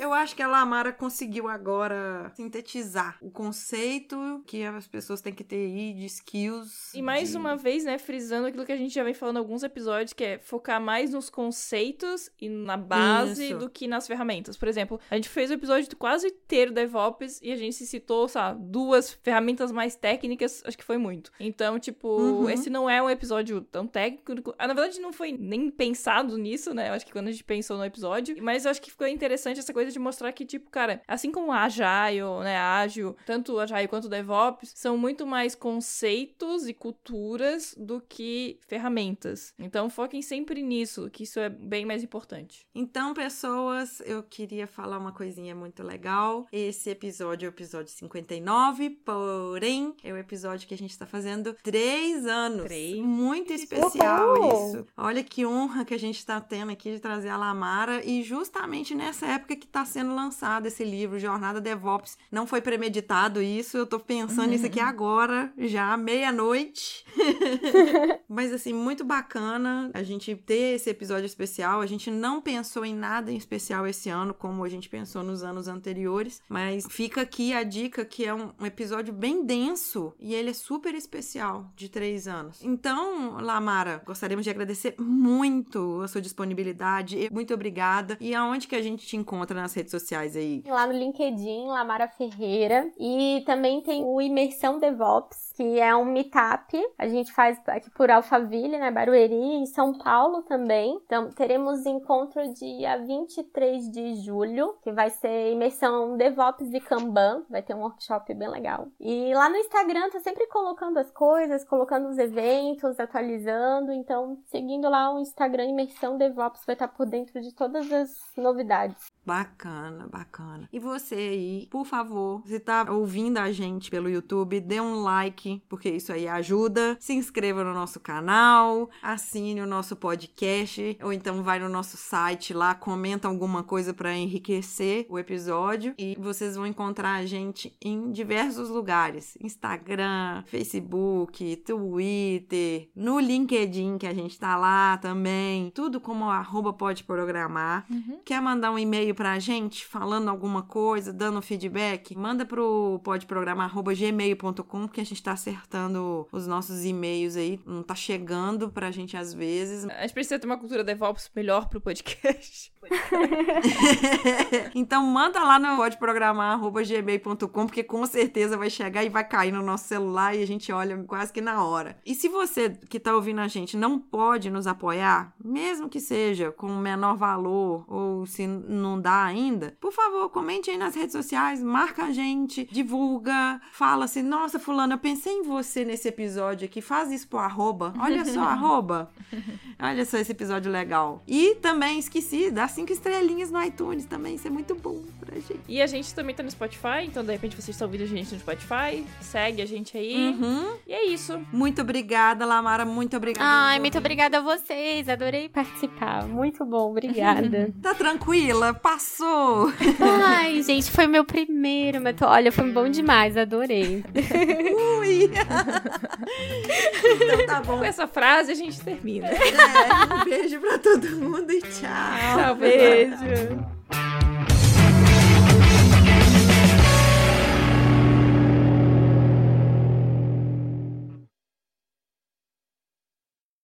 Eu acho que a Lamara conseguiu agora sintetizar o conceito que as pessoas têm que ter aí de skills. E mais de- uma vez, né, frisando aquilo que a gente já vem falando em alguns episódios, que é focar mais nos conceitos e na base Isso. do que nas ferramentas. Por exemplo, exemplo, a gente fez o episódio quase inteiro DevOps e a gente se citou, sabe, duas ferramentas mais técnicas, acho que foi muito. Então, tipo, Uhum. esse não é um episódio tão técnico. Ah, Na verdade, não foi nem pensado nisso, né? Eu acho que quando a gente pensou no episódio. Mas eu acho que ficou interessante essa coisa de mostrar que, tipo, cara, assim como a Agile, né? A Ágil, tanto o Agile quanto o DevOps, são muito mais conceitos e culturas do que ferramentas. Então, foquem sempre nisso, que isso é bem mais importante. Então, pessoas, eu queria falar uma coisinha muito legal. Esse episódio é o episódio 59, porém, é o episódio que a gente tá fazendo três anos. Três. Muito especial Uhul! isso. Olha que honra que a gente tá tendo aqui de trazer a Lamara e justamente nessa época que tá sendo lançado esse livro, Jornada DevOps. Não foi premeditado isso, eu tô pensando nisso aqui agora, já meia-noite. Mas assim, muito bacana a gente ter esse episódio especial. A gente não pensou em nada em especial esse ano, como a gente pensou nos anos anteriores. Mas fica aqui a dica que é um, um episódio bem denso e ele é super especial de três anos. Então, Lamara, gostaríamos de agradecer muito a sua disponibilidade. Muito obrigada. E aonde que a gente te encontra nas redes sociais aí? Lá no LinkedIn, Lamara Ferreira. E também tem o Imersão DevOps, que é um meetup. A gente faz aqui por Alphaville, né? Barueri, em São Paulo também. Então, teremos encontro dia 23 de julho, que vai ser imersão DevOps e Kanban. Vai ter um workshop bem legal. E lá no Instagram, tô sempre colocando as coisas, colocando os eventos, atualizando. Então, seguindo lá o Instagram Imersão DevOps, vai estar por dentro de todas as novidades. Bacana, bacana. E você aí, por favor, se tá ouvindo a gente pelo YouTube, dê um like, porque isso aí ajuda. Se inscreva no nosso canal, assine o nosso podcast, ou então vai no nosso site lá, comenta alguma coisa para enriquecer o episódio. E vocês vão encontrar a gente em diversos lugares: Instagram, Facebook, Twitter, no LinkedIn, que a gente tá lá também. Tudo como arroba pode programar. Quer mandar um e-mail pra gente falando alguma coisa, dando feedback? Manda pro podeprogramar.gmail.com que a gente tá acertando os nossos e-mails aí. Não tá chegando pra gente às vezes. A gente precisa ter uma cultura DevOps melhor pro podcast. então manda lá no podeprogramar.gmail.com porque com certeza vai chegar e vai cair no nosso celular e a gente olha quase que na hora. E se você que tá ouvindo a gente não pode nos apoiar, mesmo que seja com menor valor ou se não dá ainda, por favor, comente aí nas redes sociais, marca a gente, divulga, fala assim, nossa, fulano, eu pensei em você nesse episódio aqui, faz isso pro arroba, olha só, arroba. Olha só esse episódio legal. E também esqueci, dá cinco estrelinhas no iTunes também, isso é muito bom pra gente. E a gente também tá no Spotify, então de repente vocês estão ouvindo a gente no Spotify, segue a gente aí. Uhum. E é isso. Muito obrigada, Lamara, muito obrigada. Ai, muito obrigada a vocês. Adorei participar. Muito bom, obrigada. Tá tranquila? Passou! Ai, gente, foi meu primeiro, mas tô- olha, foi bom demais, adorei. Ui! então tá bom. Com essa frase a gente termina. É, um beijo pra todo mundo e tchau. Tchau, beijo. Thank you